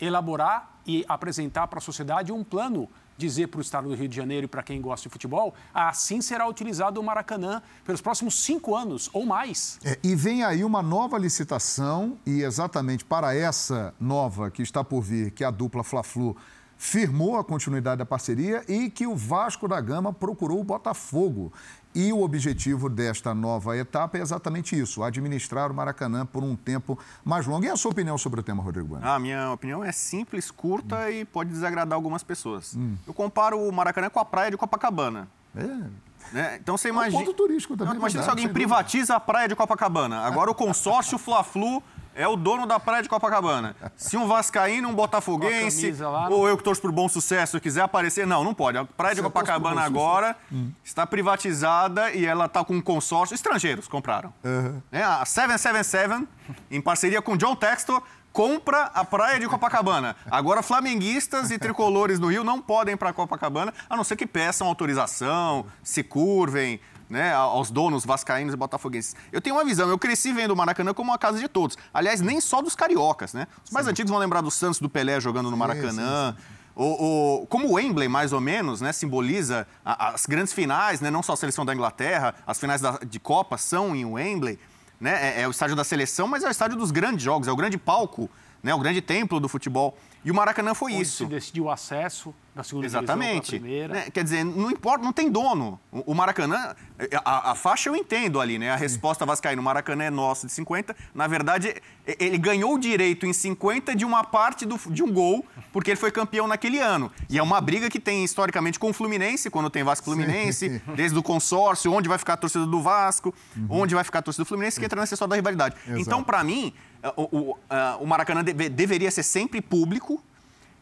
elaborar e apresentar para a sociedade um plano dizer para o estado do Rio de Janeiro e para quem gosta de futebol, assim será utilizado o Maracanã pelos próximos cinco anos ou mais. É, e vem aí uma nova licitação, e exatamente para essa nova que está por vir, que a dupla Fla-Flu firmou a continuidade da parceria e que o Vasco da Gama procurou o Botafogo. E o objetivo desta nova etapa é exatamente isso: administrar o Maracanã por um tempo mais longo. E a sua opinião sobre o tema, Rodrigo Bueno? A minha opinião é simples, curta hum. e pode desagradar algumas pessoas. Hum. Eu comparo o Maracanã com a praia de Copacabana. É. Né? Então você imagina. É um ponto turístico também. Imagina se alguém privatiza a praia de Copacabana. Agora o consórcio Fla-Flu é o dono da praia de Copacabana. Se um vascaíno, um botafoguense, lá, ou eu que torço por bom sucesso quiser aparecer, não, não pode. A praia de Copacabana agora hum. está privatizada e ela está com um consórcio. Estrangeiros compraram. Uhum. É, a 777, em parceria com John Textor, compra a praia de Copacabana. Agora, flamenguistas e tricolores do Rio não podem ir para Copacabana, a não ser que peçam autorização, se curvem, né, aos donos vascaínos e botafoguenses. Eu tenho uma visão, eu cresci vendo o Maracanã como uma casa de todos. Aliás, nem só dos cariocas, né? Os mais sim. antigos vão lembrar do Santos, do Pelé jogando no Maracanã. Sim, sim, o, o, como o Wembley, mais ou menos, né, simboliza a, as grandes finais, né, não só a seleção da Inglaterra, as finais da, de Copa são em Wembley. Né, é, é o estádio da seleção, mas é o estádio dos grandes jogos, é o grande palco, né, o grande templo do futebol. E o Maracanã foi Onde isso. se decidiu o acesso da segunda Exatamente. divisão primeira. Né? Quer dizer, não importa, não tem dono. O, Maracanã, a, a, faixa eu entendo ali, né? A resposta vascaína, o Maracanã é nosso de 50. Na verdade, ele ganhou o direito em 50 de uma parte do, de um gol, porque ele foi campeão naquele ano. E é uma briga que tem historicamente com o Fluminense, quando tem Vasco Fluminense, Sim. desde o consórcio, onde vai ficar a torcida do Vasco, uhum. onde vai ficar a torcida do Fluminense, que entra nessa história da rivalidade. Exato. Então, para mim, o, o, o Maracanã deve, deveria ser sempre público,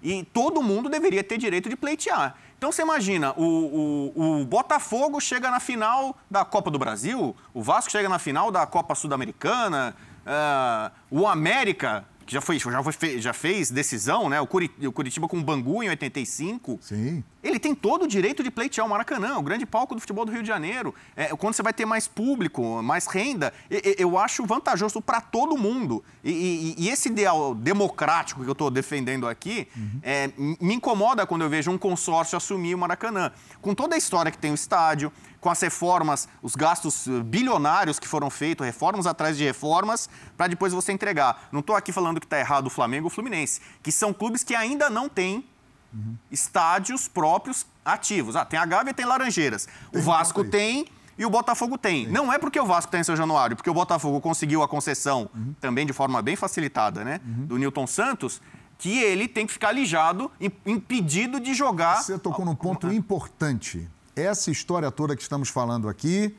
e todo mundo deveria ter direito de pleitear. Então você imagina, o, o, o, Botafogo chega na final da Copa do Brasil, o Vasco chega na final da Copa Sul-Americana, uh, o América que já, foi, já, foi, já fez decisão, né? O, Curitiba com o Bangu em 85. Sim. Ele tem todo o direito de pleitear o Maracanã, o grande palco do futebol do Rio de Janeiro. É, quando você vai ter mais público, mais renda, eu acho vantajoso para todo mundo. E, e, e, esse ideal democrático que eu estou defendendo aqui uhum. é, me incomoda quando eu vejo um consórcio assumir o Maracanã. Com toda a história que tem o estádio, com as reformas, os gastos eh, bilionários que foram feitos, reformas atrás de reformas, para depois você entregar. Não estou aqui falando que está errado o Flamengo ou o Fluminense, que são clubes que ainda não têm uhum. estádios próprios ativos. Ah, tem a Gávea e tem Laranjeiras. Tem o Vasco tem e o Botafogo tem. Sim. Não é porque o Vasco tem em São Januário, porque o Botafogo conseguiu a concessão, uhum. também de forma bem facilitada, né, uhum. do Newton Santos, que ele tem que ficar lijado, impedido de jogar. Você tocou num ponto importante essa história toda que estamos falando aqui,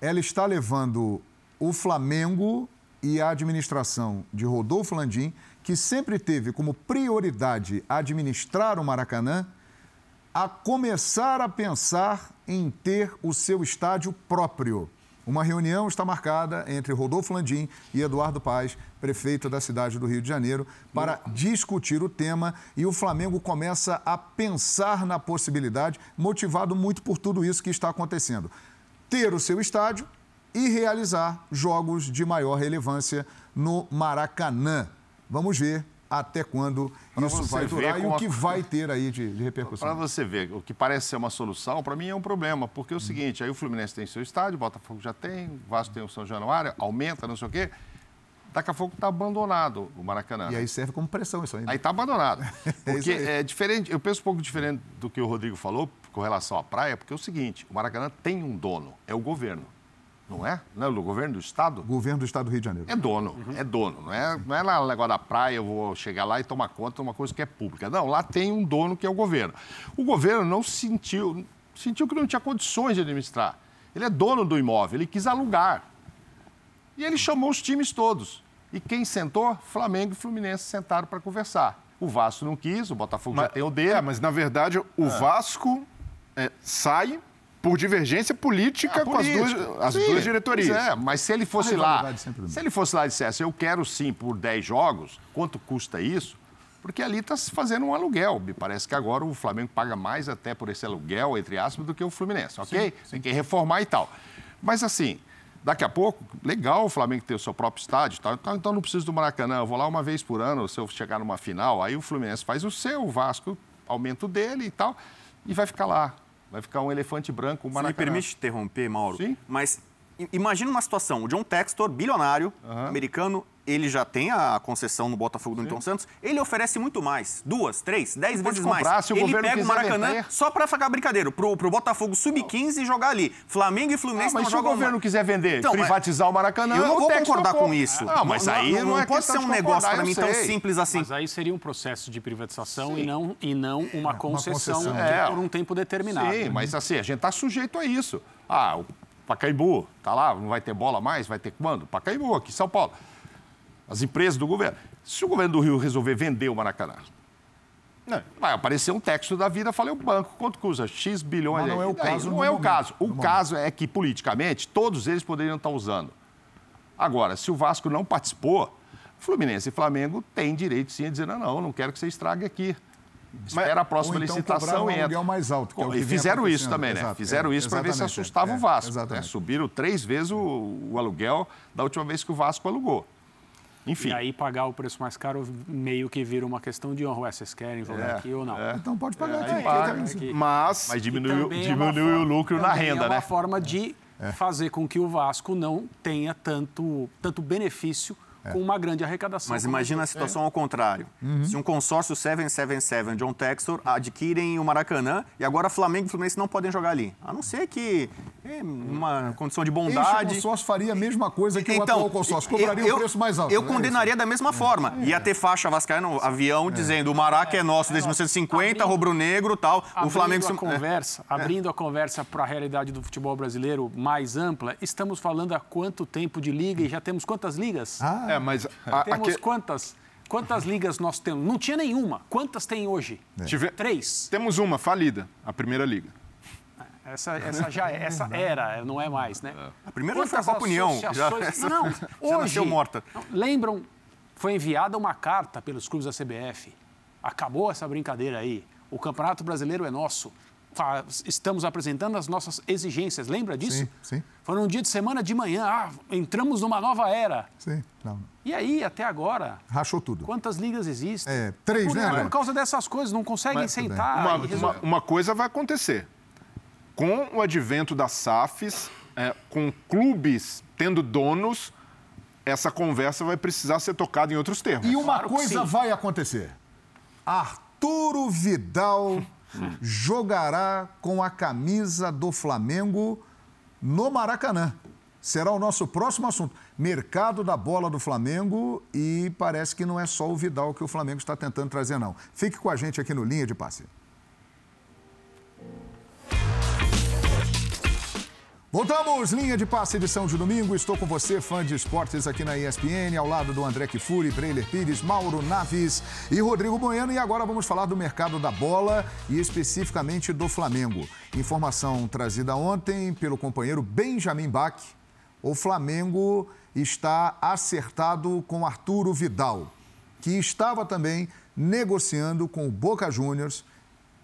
ela está levando o Flamengo e a administração de Rodolfo Landim, que sempre teve como prioridade administrar o Maracanã, a começar a pensar em ter o seu estádio próprio. Uma reunião está marcada entre Rodolfo Landim e Eduardo Paz, prefeito da cidade do Rio de Janeiro, para discutir o tema e o Flamengo começa a pensar na possibilidade, motivado muito por tudo isso que está acontecendo. Ter o seu estádio e realizar jogos de maior relevância no Maracanã. Vamos ver até quando pra isso vai durar e o que vai ter aí de, de repercussão. Para você ver, o que parece ser uma solução, para mim é um problema, porque é o seguinte, aí o Fluminense tem seu estádio, o Botafogo já tem, o Vasco tem o São Januário, aumenta, não sei o quê, daqui a pouco está abandonado o Maracanã. E aí serve como pressão isso aí. Né? Aí está abandonado. É porque é, é, diferente, eu penso um pouco diferente do que o Rodrigo falou com relação à praia, porque é o seguinte, o Maracanã tem um dono, é o governo não é? Não é do governo do Estado? Governo do Estado do Rio de Janeiro. É dono, uhum. é dono. Não é, não é lá no negócio da praia, eu vou chegar lá e tomar conta de uma coisa que é pública. Não, lá tem um dono que é o governo. O governo não sentiu, sentiu que não tinha condições de administrar. Ele é dono do imóvel, ele quis alugar. E ele chamou os times todos. E quem sentou? Flamengo e Fluminense sentaram para conversar. O Vasco não quis, o Botafogo mas, já tem o dele. É, mas na verdade o é. Vasco é, sai por divergência política, com as, duas, as duas diretorias. É, mas se ele fosse lá, se ele fosse lá e dissesse, eu quero sim por 10 jogos, quanto custa isso? Porque ali está se fazendo um aluguel. Me parece que agora o Flamengo paga mais até por esse aluguel, entre aspas, do que o Fluminense, ok? Sim, sim. Tem que reformar e tal. Mas assim, daqui a pouco, legal o Flamengo ter o seu próprio estádio, tal, então, então não preciso do Maracanã, eu vou lá uma vez por ano, se eu chegar numa final, aí o Fluminense faz o seu, o Vasco aumenta o dele e tal. e vai ficar lá. Vai ficar um elefante branco, um Se me permite interromper, Mauro, Sim. mas imagina uma situação, o John Textor, bilionário, americano, ele já tem a concessão no Botafogo do Newton Santos, ele oferece muito mais, duas, três, dez vezes comprar, mais. se o ele pega o Maracanã vender. só para ficar brincadeira, pro, pro Botafogo sub-15 e jogar ali. Flamengo e Ah, Fluminense mas não se o governo quiser vender, Então, privatizar o Maracanã, Eu não vou concordar com isso. Não, mas aí não, é pode ser um negócio para mim tão sei. simples assim. Mas aí seria um processo de privatização e não, e não uma concessão, concessão. de- É. por um tempo determinado. Sim, mas assim, a gente está sujeito a isso. Ah, o Pacaembu, tá lá, não vai ter bola mais? Vai ter quando? Pacaembu, aqui em São Paulo. As empresas do governo. Se o governo do Rio resolver vender o Maracanã, Não. vai aparecer um texto da vida, falei o banco, quanto custa? X bilhões. Mas não é o caso Não é o caso. O caso é que, politicamente, todos eles poderiam estar usando. Agora, se o Vasco não participou, Fluminense e Flamengo têm direito sim a dizer, não, não, não quero que você estrague aqui. Espera a próxima então licitação um e entra. aluguel mais alto, que é o que e fizeram isso também, né? Exato, fizeram é, isso para ver se assustava é, o Vasco. né? Subiram três vezes o, o aluguel da última vez que o Vasco alugou. Enfim. E aí pagar o preço mais caro meio que vira uma questão de honra. Ué, vocês querem voltar É, aqui ou não? Então pode pagar aí aqui. paga. aqui. Mas, Mas diminuiu, é diminuiu o lucro na renda, é uma né? forma de É. fazer com que o Vasco não tenha tanto, tanto benefício É. com uma grande arrecadação. Mas imagina a esse. situação ao contrário. Se um consórcio 777 John Textor adquirem o Maracanã e agora Flamengo e Fluminense não podem jogar ali. A não ser que é uma condição de bondade. consórcio faria a mesma coisa que o Então, atual consórcio, cobraria um preço mais alto. Eu não é condenaria da mesma forma. Ia ter faixa vascaína, no avião, dizendo o Maraca é nosso desde 1950, Abrindo- rubro-negro tal. O Flamengo... a se- conversa, abrindo a conversa para a realidade do futebol brasileiro mais ampla, estamos falando há quanto tempo de liga e já temos quantas ligas? Ah, é, mas a, temos aque- quantas? Quantas ligas nós temos? Não tinha nenhuma. Quantas tem hoje? tive- Três. temos uma falida, a Primeira Liga. Essa, essa já é- essa era, não é mais, né? A primeira já foi a Quantas Copa União. Já, não, já hoje, morta. não, lembram, foi enviada uma carta pelos clubes da CBF. Acabou essa brincadeira aí. O Campeonato Brasileiro é nosso. Estamos apresentando as nossas exigências. Lembra disso? Sim, sim. Foi num dia de semana de manhã. Ah, entramos numa nova era. sim. Não, E aí, até agora, rachou tudo. quantas ligas existem? É, três, por, né? Por causa dessas coisas, não conseguem Mas- sentar uma, uma, uma coisa vai acontecer. Com o advento das SAFs, é, com clubes tendo donos, essa conversa vai precisar ser tocada em outros termos. E uma Claro coisa vai acontecer. Arturo Vidal jogará com a camisa do Flamengo no Maracanã. Será o nosso próximo assunto. Mercado da bola do Flamengo e parece que não é só o Vidal que o Flamengo está tentando trazer, não. Fique com a gente aqui no Linha de Passe. Voltamos, linha de passe, edição de domingo. Estou com você, fã de esportes aqui na ESPN, ao lado do André Kifuri, Breiler Pires, Mauro Naves e Rodrigo Bueno. E agora vamos falar do mercado da bola e especificamente do Flamengo. Informação trazida ontem pelo companheiro Benjamin Bach. O Flamengo está acertado com Arturo Vidal, que estava também negociando com o Boca Juniors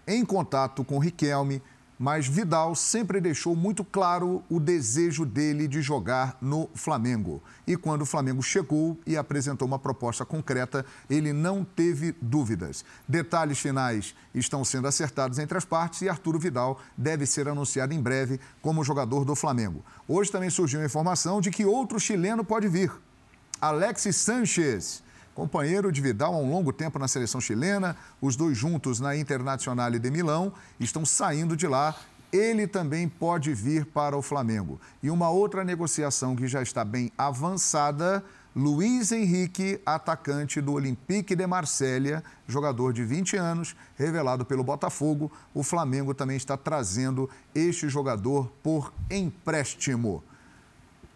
em contato com Riquelme, mas Vidal sempre deixou muito claro o desejo dele de jogar no Flamengo. E quando o Flamengo chegou e apresentou uma proposta concreta, ele não teve dúvidas. Detalhes finais estão sendo acertados entre as partes e Arturo Vidal deve ser anunciado em breve como jogador do Flamengo. Hoje também surgiu a informação de que outro chileno pode vir. Alexis Sanchez, companheiro de Vidal há um longo tempo na seleção chilena, os dois juntos na Internacional de Milão, estão saindo de lá. Ele também pode vir para o Flamengo. E uma outra negociação que já está bem avançada, Luiz Henrique, atacante do Olympique de Marselha, jogador de 20 anos, revelado pelo Botafogo. O Flamengo também está trazendo este jogador por empréstimo.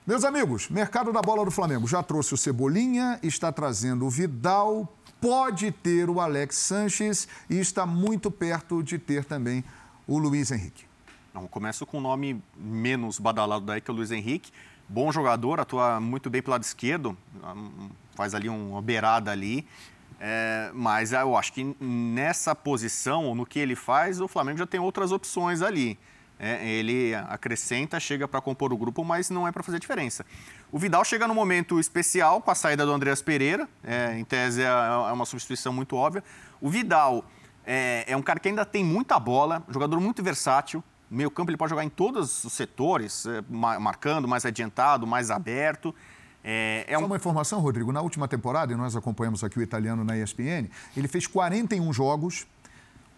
Meus amigos, mercado da bola do Flamengo já trouxe o Cebolinha, está trazendo o Vidal, pode ter o Alex Sanches e está muito perto de ter também o Luiz Henrique. Não, começo com o nome menos badalado daí, que é o Luiz Henrique. Bom jogador, atua muito bem pelo lado esquerdo, hum, faz ali uma beirada ali. É, mas eu acho que nessa posição, no que ele faz, o Flamengo já tem outras opções ali. É, ele acrescenta, chega para compor o grupo, mas não é para fazer diferença. O Vidal chega no momento especial com a saída do Andreas Pereira, é, em tese é é uma substituição muito óbvia. O Vidal É, é um cara que ainda tem muita bola, jogador muito versátil. Meio campo ele pode jogar em todos os setores, é, marcando, mais adiantado, mais aberto. É, é um... Só uma informação, Rodrigo. Na última temporada, e nós acompanhamos aqui o italiano na ESPN, ele fez 41 jogos,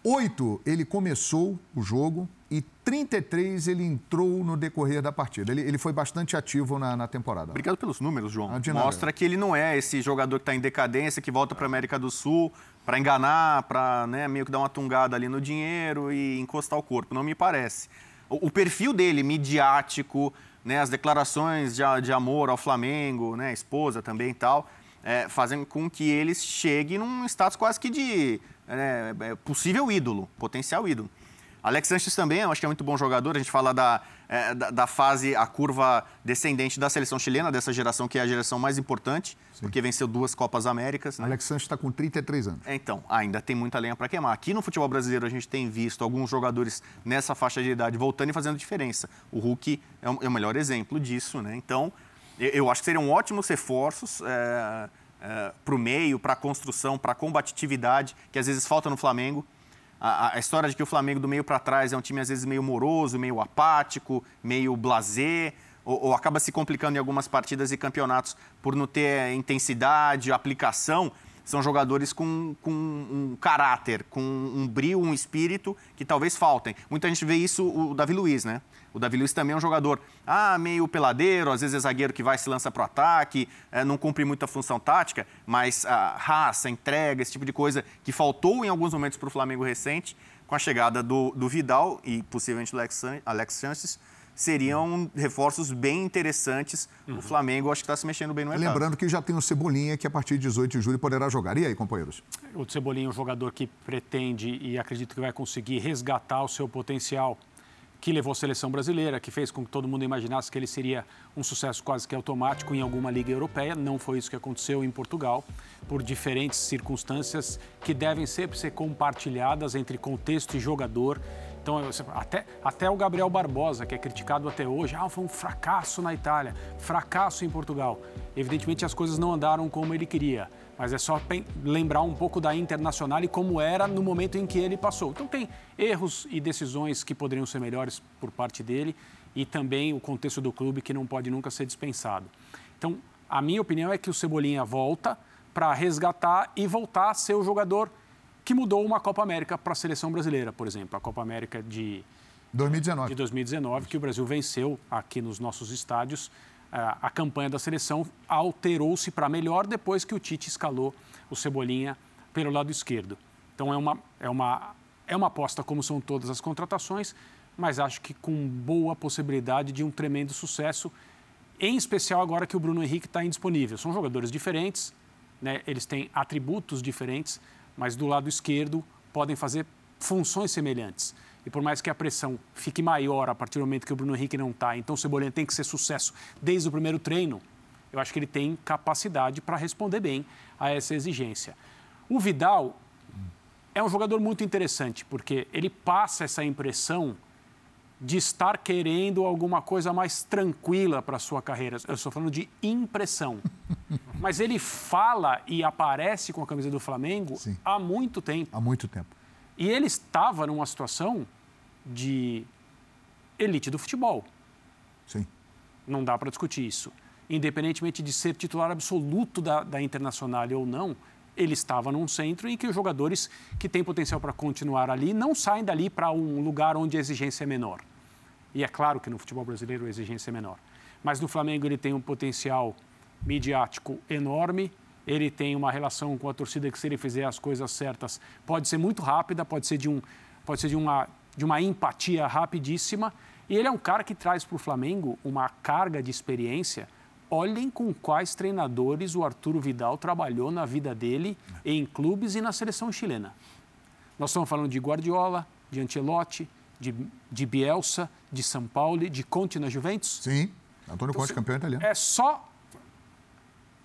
oito ele começou o jogo e 33 ele entrou no decorrer da partida. Ele, ele foi bastante ativo na, na temporada. Obrigado pelos números, João. Mostra que ele não é esse jogador que está em decadência, que volta para a América do Sul para enganar, para né, meio que dar uma tungada ali no dinheiro e encostar o corpo. Não me parece. O, o perfil dele, midiático, né, as declarações de, de amor ao Flamengo, né, esposa também e tal, é, fazem com que ele chegue num status quase que de é, é, possível ídolo, potencial ídolo. Alex Sanches também, eu acho que é muito bom jogador. A gente fala da, é, da, da, fase, a curva descendente da seleção chilena, dessa geração que é a geração mais importante, Sim. porque venceu duas Copas Américas. Né? Alex Sanches está com 33 anos. É, então, ainda tem muita lenha para queimar. Aqui no futebol brasileiro, a gente tem visto alguns jogadores nessa faixa de idade voltando e fazendo diferença. O Hulk é o, é melhor exemplo disso, né? Então, eu, eu acho que seriam ótimos reforços. É, é, para o meio, para a construção, para a combatividade, que às vezes falta no Flamengo. A, a, história de que o Flamengo do meio para trás é um time às vezes meio moroso, meio apático, meio blasé, ou, ou, acaba se complicando em algumas partidas e campeonatos por não ter intensidade, aplicação. São jogadores com, com um caráter, com um brilho, um espírito que talvez faltem. Muita gente vê isso o Davi Luiz, né? O Davi Luiz também é um jogador ah, meio peladeiro, às vezes é zagueiro que vai se lança para o ataque, é, não cumpre muita função tática, mas a raça, entrega, esse tipo de coisa que faltou em alguns momentos para o Flamengo recente, com a chegada do, do Vidal e possivelmente do Alex, Alex Sanches, seriam reforços bem interessantes. Uhum. O Flamengo acho que está se mexendo bem no mercado. Lembrando que já tem o Cebolinha, que a partir de 18 de julho poderá jogar. E aí, companheiros? O Cebolinha é um jogador que pretende e acredito que vai conseguir resgatar o seu potencial que levou a seleção brasileira, que fez com que todo mundo imaginasse que ele seria um sucesso quase que automático em alguma liga europeia. Não foi isso que aconteceu em Portugal, por diferentes circunstâncias que devem sempre ser compartilhadas entre contexto e jogador. Então, até, até o Gabriel Barbosa, que é criticado até hoje, ah, foi um fracasso na Itália, fracasso em Portugal. Evidentemente, as coisas não andaram como ele queria mas é só lembrar um pouco da Internacional e como era no momento em que ele passou. Então tem erros e decisões que poderiam ser melhores por parte dele e também o contexto do clube que não pode nunca ser dispensado. Então, a minha opinião é que o Cebolinha volta para resgatar e voltar a ser o jogador que mudou uma Copa América para a seleção brasileira, por exemplo, a Copa América de 2019, de 2019 que o Brasil venceu aqui nos nossos estádios a campanha da seleção alterou-se para melhor depois que o Tite escalou o Cebolinha pelo lado esquerdo. Então é uma, é uma, é uma aposta, como são todas as contratações, mas acho que com boa possibilidade de um tremendo sucesso, em especial agora que o Bruno Henrique está indisponível. São jogadores diferentes, né? eles têm atributos diferentes, mas do lado esquerdo podem fazer funções semelhantes. E por mais que a pressão fique maior a partir do momento que o Bruno Henrique não está, então o Cebolinha tem que ser sucesso desde o primeiro treino, eu acho que ele tem capacidade para responder bem a essa exigência. O Vidal é um jogador muito interessante, porque ele passa essa impressão de estar querendo alguma coisa mais tranquila para a sua carreira. Eu estou falando de impressão. Mas ele fala e aparece com a camisa do Flamengo Sim. há muito tempo. Há muito tempo. E ele estava numa situação de elite do futebol. Sim. Não dá para discutir isso. Independentemente de ser titular absoluto da, da Internacional ou não, ele estava num centro em que os jogadores que têm potencial para continuar ali não saem dali para um lugar onde a exigência é menor. E é claro que no futebol brasileiro a exigência é menor. Mas no Flamengo ele tem um potencial midiático enorme, ele tem uma relação com a torcida que se ele fizer as coisas certas pode ser muito rápida, pode ser de, um, pode ser de, uma, de uma empatia rapidíssima. E ele é um cara que traz para o Flamengo uma carga de experiência. Olhem com quais treinadores o Arturo Vidal trabalhou na vida dele em clubes e na seleção chilena. Nós estamos falando de Guardiola, de Ancelotti, de, de Bielsa, de São Paulo, de Conte na Juventus. Sim, Antônio então, Conte, campeão italiano. É só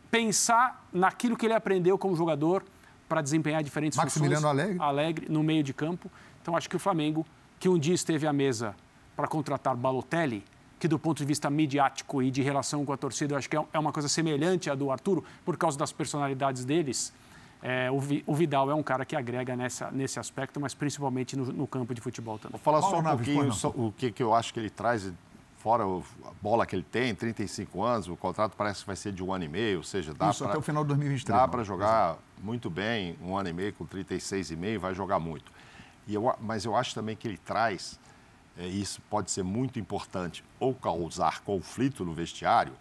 pensar naquilo que ele aprendeu como jogador para desempenhar diferentes Maximiliano funções. Alegre. Alegre, no meio de campo. Então, acho que o Flamengo, que um dia esteve à mesa para contratar Balotelli, que do ponto de vista midiático e de relação com a torcida, eu acho que é, é uma coisa semelhante à do Arturo, por causa das personalidades deles. É, o, Vi, o, Vidal é um cara que agrega nessa, nesse aspecto, mas principalmente no, no campo de futebol também. Vou falar só um Naves, pouquinho só, o que, que eu acho que ele traz, fora a bola que ele tem, 35 anos, o contrato parece que vai ser de um ano e meio, ou seja, dá Isso, pra, até o final de 2023. Dá para jogar Exato. muito bem, um ano e meio com 36,5, vai jogar muito. E eu, mas eu acho também que ele traz, é, isso pode ser muito importante, ou causar conflito no vestiário,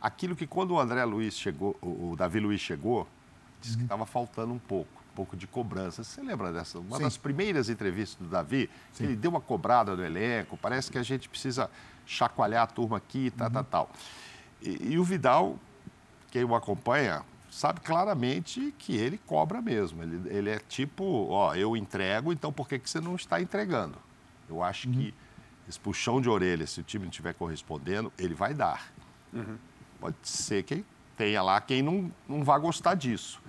aquilo que quando o André Luiz chegou, o, Davi Luiz chegou, disse que estava faltando um pouco, um pouco de cobrança. Você lembra dessa? Uma Sim. das primeiras entrevistas do Davi, ele deu uma cobrada no elenco, parece que a gente precisa chacoalhar a turma aqui, tal, uhum. tal, tal. E, e o Vidal, quem o acompanha, sabe claramente que ele cobra mesmo. Ele, ele é tipo, ó, eu entrego, então por que, que você não está entregando? Eu acho uhum. que esse puxão de orelha, se o time não estiver correspondendo, ele vai dar. Uhum. Pode ser que tenha lá quem não, não vá gostar disso.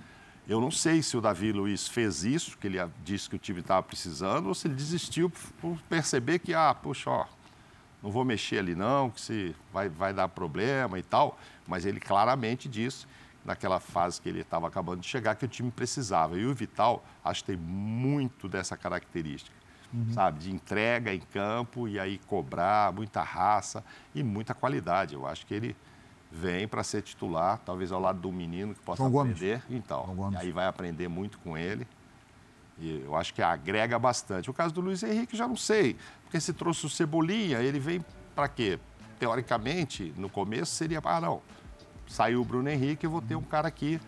Eu não sei se o Davi Luiz fez isso, que ele disse que o time estava precisando, ou se ele desistiu por perceber que, ah, puxa, ó, não vou mexer ali não, que se vai, vai dar problema e tal. Mas ele claramente disse, naquela fase que ele estava acabando de chegar, que o time precisava. E o Vital, acho que tem muito dessa característica. Uhum. Sabe, de entrega em campo e aí cobrar, muita raça e muita qualidade. Eu acho que ele, vem para ser titular, talvez ao lado do menino que possa João aprender. Gomes. Então, aí vai aprender muito com ele. E eu acho que agrega bastante. O caso do Luiz Henrique, já não sei, porque se trouxe o Cebolinha, ele vem para quê? Teoricamente, no começo seria, ah, não, saiu o Bruno Henrique, eu vou ter um cara aqui,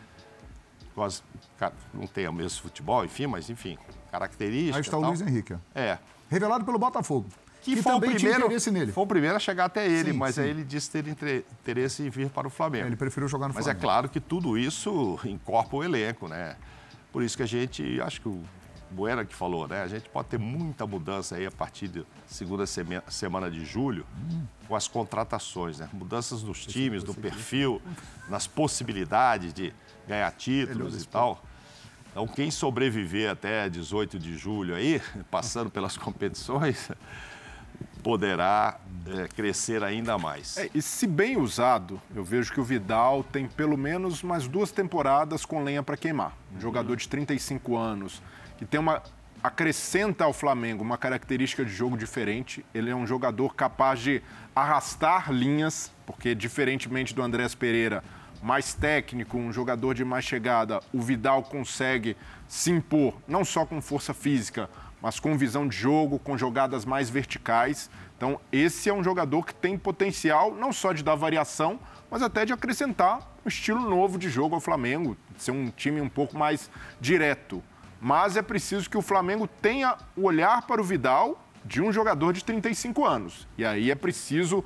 quase, não tem o mesmo futebol, enfim, mas enfim, característica. Aí está o Luiz Henrique. É. Revelado pelo Botafogo que, foi, o primeiro, nele. foi o primeiro a chegar até ele, sim, mas sim. aí ele disse ter interesse em vir para o Flamengo. É, ele preferiu jogar no mas é Flamengo. Mas é claro que tudo isso encorpa o elenco, né? Por isso que a gente, acho que o Buena que falou, né? A gente pode ter muita mudança aí a partir da segunda semana de julho hum. com as contratações, né? Mudanças nos times, no perfil, nas possibilidades de ganhar títulos e tal. Então, quem sobreviver até 18 de julho aí, passando pelas competições, poderá é, crescer ainda mais. É, e se bem usado, eu vejo que o Vidal tem pelo menos mais duas temporadas com lenha para queimar. Um jogador de 35 anos, que tem uma acrescenta ao Flamengo uma característica de jogo diferente. Ele é um jogador capaz de arrastar linhas, porque diferentemente do Andrés Pereira, mais técnico, um jogador de mais chegada, o Vidal consegue se impor, não só com força física, mas com visão de jogo, com jogadas mais verticais. Então, esse é um jogador que tem potencial não só de dar variação, mas até de acrescentar um estilo novo de jogo ao Flamengo, ser um time um pouco mais direto. Mas é preciso que o Flamengo tenha o olhar para o Vidal de um jogador de 35 anos. E aí é preciso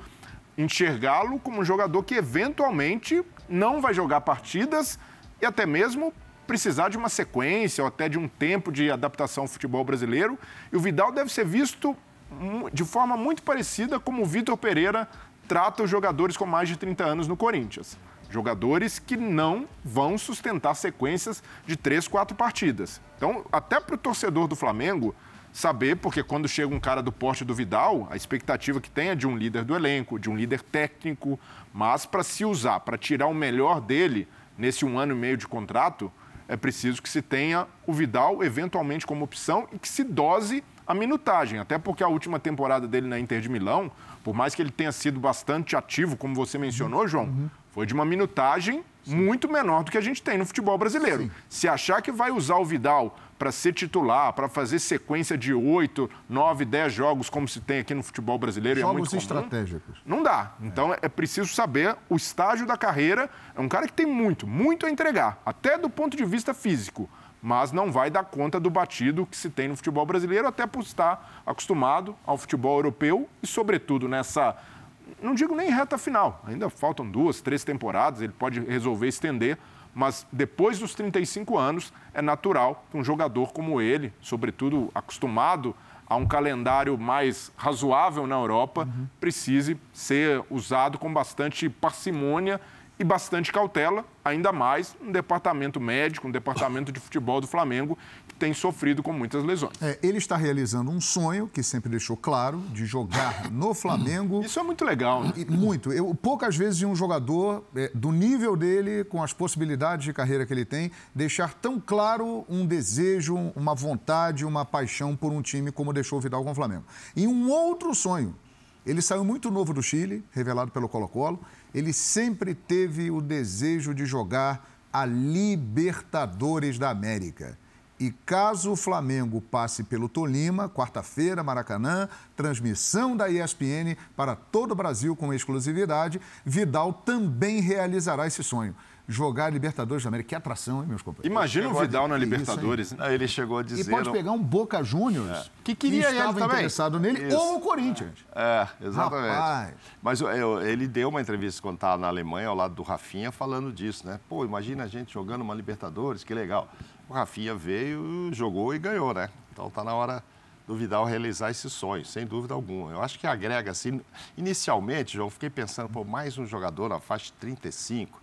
enxergá-lo como um jogador que eventualmente não vai jogar partidas e até mesmo precisar de uma sequência ou até de um tempo de adaptação ao futebol brasileiro. E o Vidal deve ser visto de forma muito parecida como o Vitor Pereira trata os jogadores com mais de 30 anos no Corinthians. Jogadores que não vão sustentar sequências de três, quatro partidas. Então, até para o torcedor do Flamengo saber, porque quando chega um cara do porte do Vidal, a expectativa que tem é de um líder do elenco, de um líder técnico, mas para se usar, para tirar o melhor dele nesse um ano e meio de contrato, é preciso que se tenha o Vidal eventualmente como opção e que se dose a minutagem, até porque a última temporada dele na Inter de Milão, por mais que ele tenha sido bastante ativo, como você mencionou, João, uhum. foi de uma minutagem Sim. muito menor do que a gente tem no futebol brasileiro. Sim. Se achar que vai usar o Vidal para ser titular, para fazer sequência de 8, 9, 10 jogos, como se tem aqui no futebol brasileiro. Jogos é muito comum, estratégicos. Não dá. Então é preciso saber o estágio da carreira. É um cara que tem muito, muito a entregar, até do ponto de vista físico. Mas não vai dar conta do batido que se tem no futebol brasileiro, até por estar acostumado ao futebol europeu e, sobretudo, nessa não digo nem reta final, ainda faltam duas, três temporadas, ele pode resolver estender, mas depois dos 35 anos, é natural que um jogador como ele, sobretudo acostumado a um calendário mais razoável na Europa, uhum. precise ser usado com bastante parcimônia e bastante cautela, ainda mais um departamento médico, um departamento de futebol do Flamengo que tem sofrido com muitas lesões. É, ele está realizando um sonho que sempre deixou claro de jogar no Flamengo. Isso é muito legal, né? E muito. Eu poucas vezes um jogador é, do nível dele, com as possibilidades de carreira que ele tem, deixar tão claro um desejo, uma vontade, uma paixão por um time como deixou o Vidal com o Flamengo. E um outro sonho. Ele saiu muito novo do Chile, revelado pelo Colo-Colo. Ele sempre teve o desejo de jogar a Libertadores da América. E caso o Flamengo passe pelo Tolima, quarta-feira, Maracanã, transmissão da ESPN para todo o Brasil com exclusividade, Vidal também realizará esse sonho. Jogar a Libertadores da América. Que atração, hein, meus companheiros? Imagina o Vidal na? Libertadores. né? Ele chegou a dizer. E pode pegar um Boca Juniors Que queria ele estava também. interessado nele Isso. ou o Corinthians. É, exatamente. Rapaz. Mas eu- ele deu uma entrevista quando estava na Alemanha, ao lado do Rafinha, falando disso, né? Pô, imagina a gente jogando uma Libertadores, que legal. O Rafinha veio, jogou e ganhou, né? Então tá na hora do Vidal realizar esse sonho, sem dúvida alguma. Eu acho que agrega, assim, inicialmente, João, eu fiquei pensando, pô, mais um jogador na faixa de 35.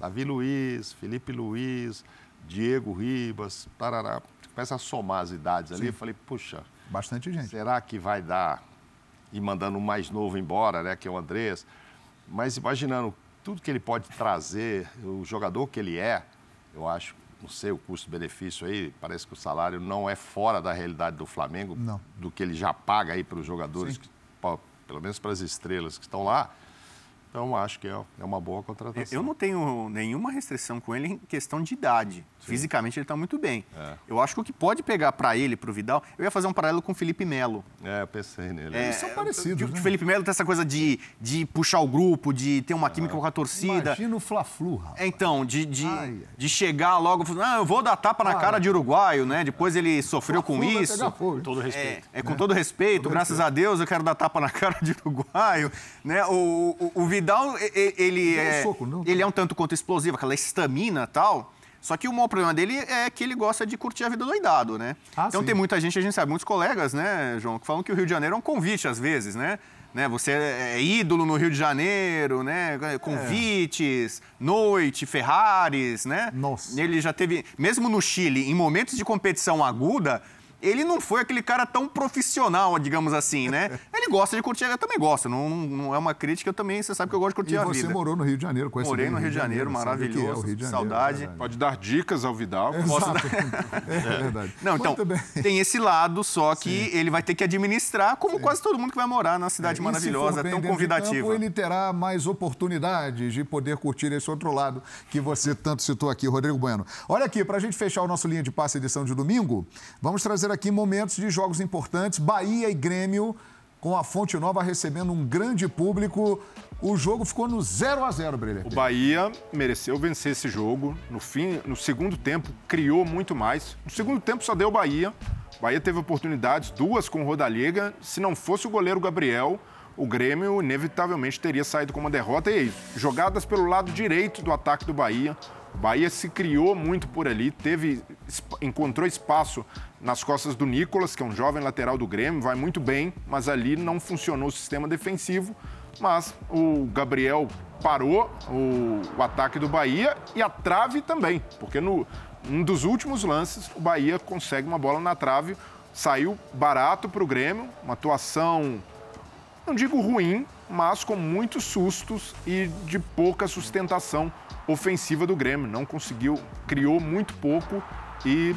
Davi Luiz, Felipe Luiz, Diego Ribas, tarará. Começa a somar as idades ali. Eu falei, puxa, Bastante gente. Será que vai dar e mandando o mais novo embora, né, que é o Andrés? Mas imaginando tudo que ele pode trazer, o jogador que ele é, eu acho, não sei o custo-benefício aí, parece que o salário não é fora da realidade do Flamengo, Não. do que ele já paga aí para os jogadores, que, pelo menos para as estrelas que estão lá. Então, acho que é é uma boa contratação. Eu não tenho nenhuma restrição com ele em questão de idade. Fisicamente ele está muito bem. Eu acho que o que pode pegar para ele, para o Vidal, eu ia fazer um paralelo com o Felipe Melo. É, eu pensei nele. Eles são parecidos, né? O Felipe Melo tem essa coisa de, de puxar o grupo, de ter uma química com a torcida. Imagina o Fla-Flu, rapaz. É, Então, de, de, Ai, ai. de chegar logo, ah, eu vou dar tapa na cara de uruguaio, né? Depois ele sofreu com isso. fogo. Todo É, respeito. é com todo respeito, graças a Deus, eu quero dar tapa na cara de uruguaio, né? O, o, o Vidal, e- e- ele um é, soco, não? ele é um tanto quanto explosivo, aquela estamina e tal. Só que o maior problema dele é que ele gosta de curtir a vida doidado, né? Ah, então sim. tem muita gente, a gente sabe, muitos colegas, né, João, que falam que o Rio de Janeiro é um convite às vezes, né? né? Você é ídolo no Rio de Janeiro, né? Convites, noite, Ferraris, né? Nossa. Ele já teve, mesmo no Chile, em momentos de competição aguda, ele não foi aquele cara tão profissional, digamos assim, né? Ele gosta de curtir, eu também gosto, não, não é uma crítica, eu também, você sabe que eu gosto de curtir E a você vida. morou no Rio de Janeiro, conhece Morei no Rio de Janeiro, sabe o que é o maravilhoso, Rio de Janeiro, saudade. é. Pode dar dicas ao Vidal. Posso Exato. É verdade. Não, então, tem esse lado, só que ele vai ter que administrar, como quase todo mundo que vai morar na cidade E se maravilhosa, tão convidativa. campo, ele terá mais oportunidades de poder curtir esse outro lado que você tanto citou aqui, Rodrigo Bueno. Olha aqui, para a gente fechar o nosso linha de passe edição de domingo, vamos trazer aqui momentos de jogos importantes. Bahia e Grêmio, com a Fonte Nova recebendo um grande público. O jogo ficou no 0 a 0 Brilha. O Bahia mereceu vencer esse jogo. No fim, no segundo tempo, criou muito mais. No segundo tempo só deu Bahia. Bahia teve oportunidades, duas com Rodallega. Se não fosse o goleiro Gabriel, o Grêmio inevitavelmente teria saído com uma derrota. E é isso. Jogadas pelo lado direito do ataque do Bahia. O Bahia se criou muito por ali, teve, encontrou espaço nas costas do Nicolas, que é um jovem lateral do Grêmio, vai muito bem, mas ali não funcionou o sistema defensivo. Mas o Gabriel parou o, o ataque do Bahia e a trave também, porque no um dos últimos lances o Bahia consegue uma bola na trave, saiu barato para o Grêmio, uma atuação não digo ruim, mas com muitos sustos e de pouca sustentação ofensiva do Grêmio. Não conseguiu, criou muito pouco e,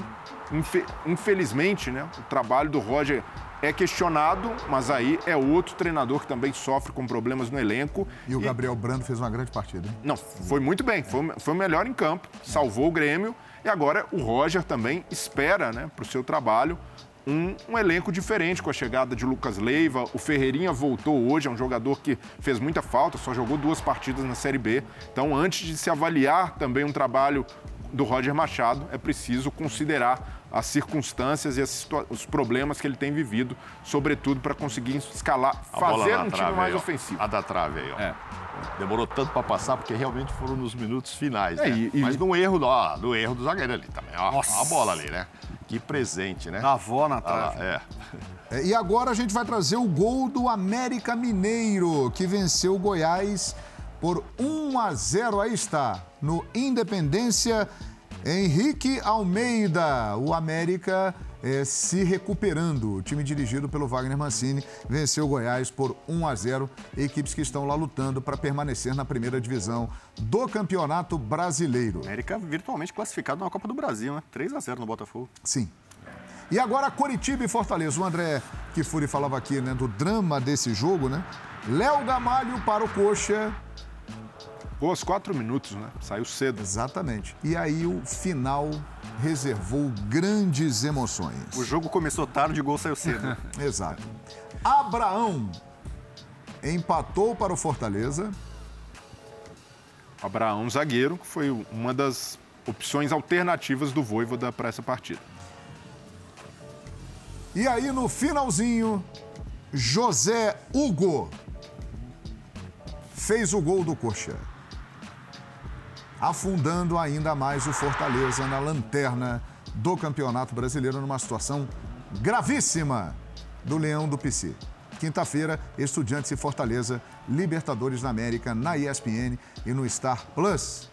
infe- infelizmente, né, o trabalho do Roger é questionado, mas aí é outro treinador que também sofre com problemas no elenco. E o Gabriel Brando fez uma grande partida. hein? Não, foi muito bem, foi, foi o melhor em campo, salvou o Grêmio e agora o Roger também espera né, para o seu trabalho um, um elenco diferente com a chegada de Lucas Leiva. O Ferreirinha voltou hoje, é um jogador que fez muita falta, só jogou duas partidas na Série B. Então, antes de se avaliar também um trabalho do Roger Machado, é preciso considerar as circunstâncias e as os problemas que ele tem vivido, sobretudo para conseguir escalar, A fazer um time mais aí, ofensivo. A da trave aí, ó. É. Demorou tanto para passar, porque realmente foram nos minutos finais, É, né? e- e- Mas no erro, ó, no erro do zagueiro ali também, ó. Nossa. A bola ali, né? Que presente, né? Da avó na Ah, trave. é. É, E agora a gente vai trazer o gol do América Mineiro, que venceu o Goiás por 1 a 0. Aí está, no Independência, Henrique Almeida. O América é, se recuperando. O time dirigido pelo Wagner Mancini venceu o Goiás por 1 a 0. Equipes que estão lá lutando para permanecer na primeira divisão do Campeonato Brasileiro. América virtualmente classificado na Copa do Brasil, né? 3 a 0 no Botafogo. Sim. E agora Coritiba e Fortaleza. O André Kifuri falava aqui né, do drama desse jogo, né? Léo Gamalho para o Coxa. Gol aos quatro minutos, né? Saiu cedo. Exatamente. E aí o final reservou grandes emoções. O jogo começou tarde e o gol saiu cedo. Exato. Abraão empatou para o Fortaleza. Abraão, zagueiro, que foi uma das opções alternativas do Voivoda para essa partida. E aí, no finalzinho, José Hugo fez o gol do Coxa, afundando ainda mais o Fortaleza na lanterna do Campeonato Brasileiro numa situação gravíssima do Leão do PC. Quinta-feira, Estudiantes e Fortaleza, Libertadores da América na ESPN e no Star Plus.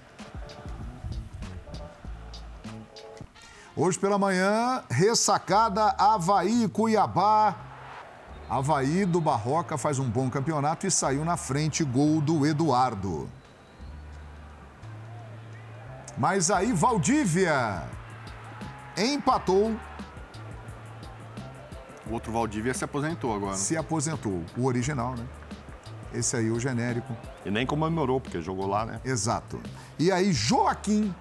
Hoje pela manhã, ressacada Havaí Cuiabá. Havaí do Barroca faz um bom campeonato e saiu na frente, gol do Eduardo. Mas aí Valdívia empatou. O outro Valdívia se aposentou agora. Se aposentou. O original, né? Esse aí, o genérico. E nem comemorou, porque jogou lá, né? Exato. E aí, Joaquim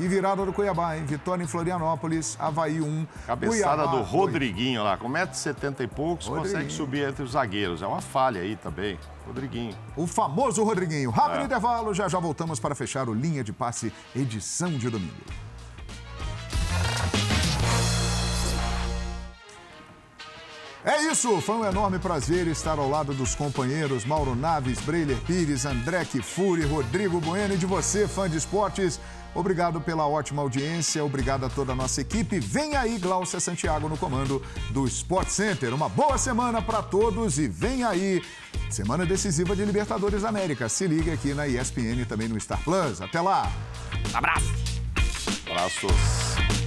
que virada do Cuiabá, hein? Vitória em Florianópolis, Havaí 1. Cabeçada Cuiabá, do Rodriguinho lá, com 1,70m e poucos, consegue subir entre os zagueiros. É uma falha aí também. Rodriguinho. O famoso Rodriguinho. Rápido é. intervalo, já já voltamos para fechar o Linha de Passe, edição de domingo. É isso, foi um enorme prazer estar ao lado dos companheiros Mauro Naves, Breiler Pires, André Kifuri, Rodrigo Bueno e de você, fã de esportes. Obrigado pela ótima audiência, obrigado a toda a nossa equipe. Vem aí, Glaucia Santiago, no comando do Sport Center. Uma boa semana para todos e vem aí, semana decisiva de Libertadores América. Se liga aqui na ESPN e também no Star Plus. Até lá. Abraço. Abraços.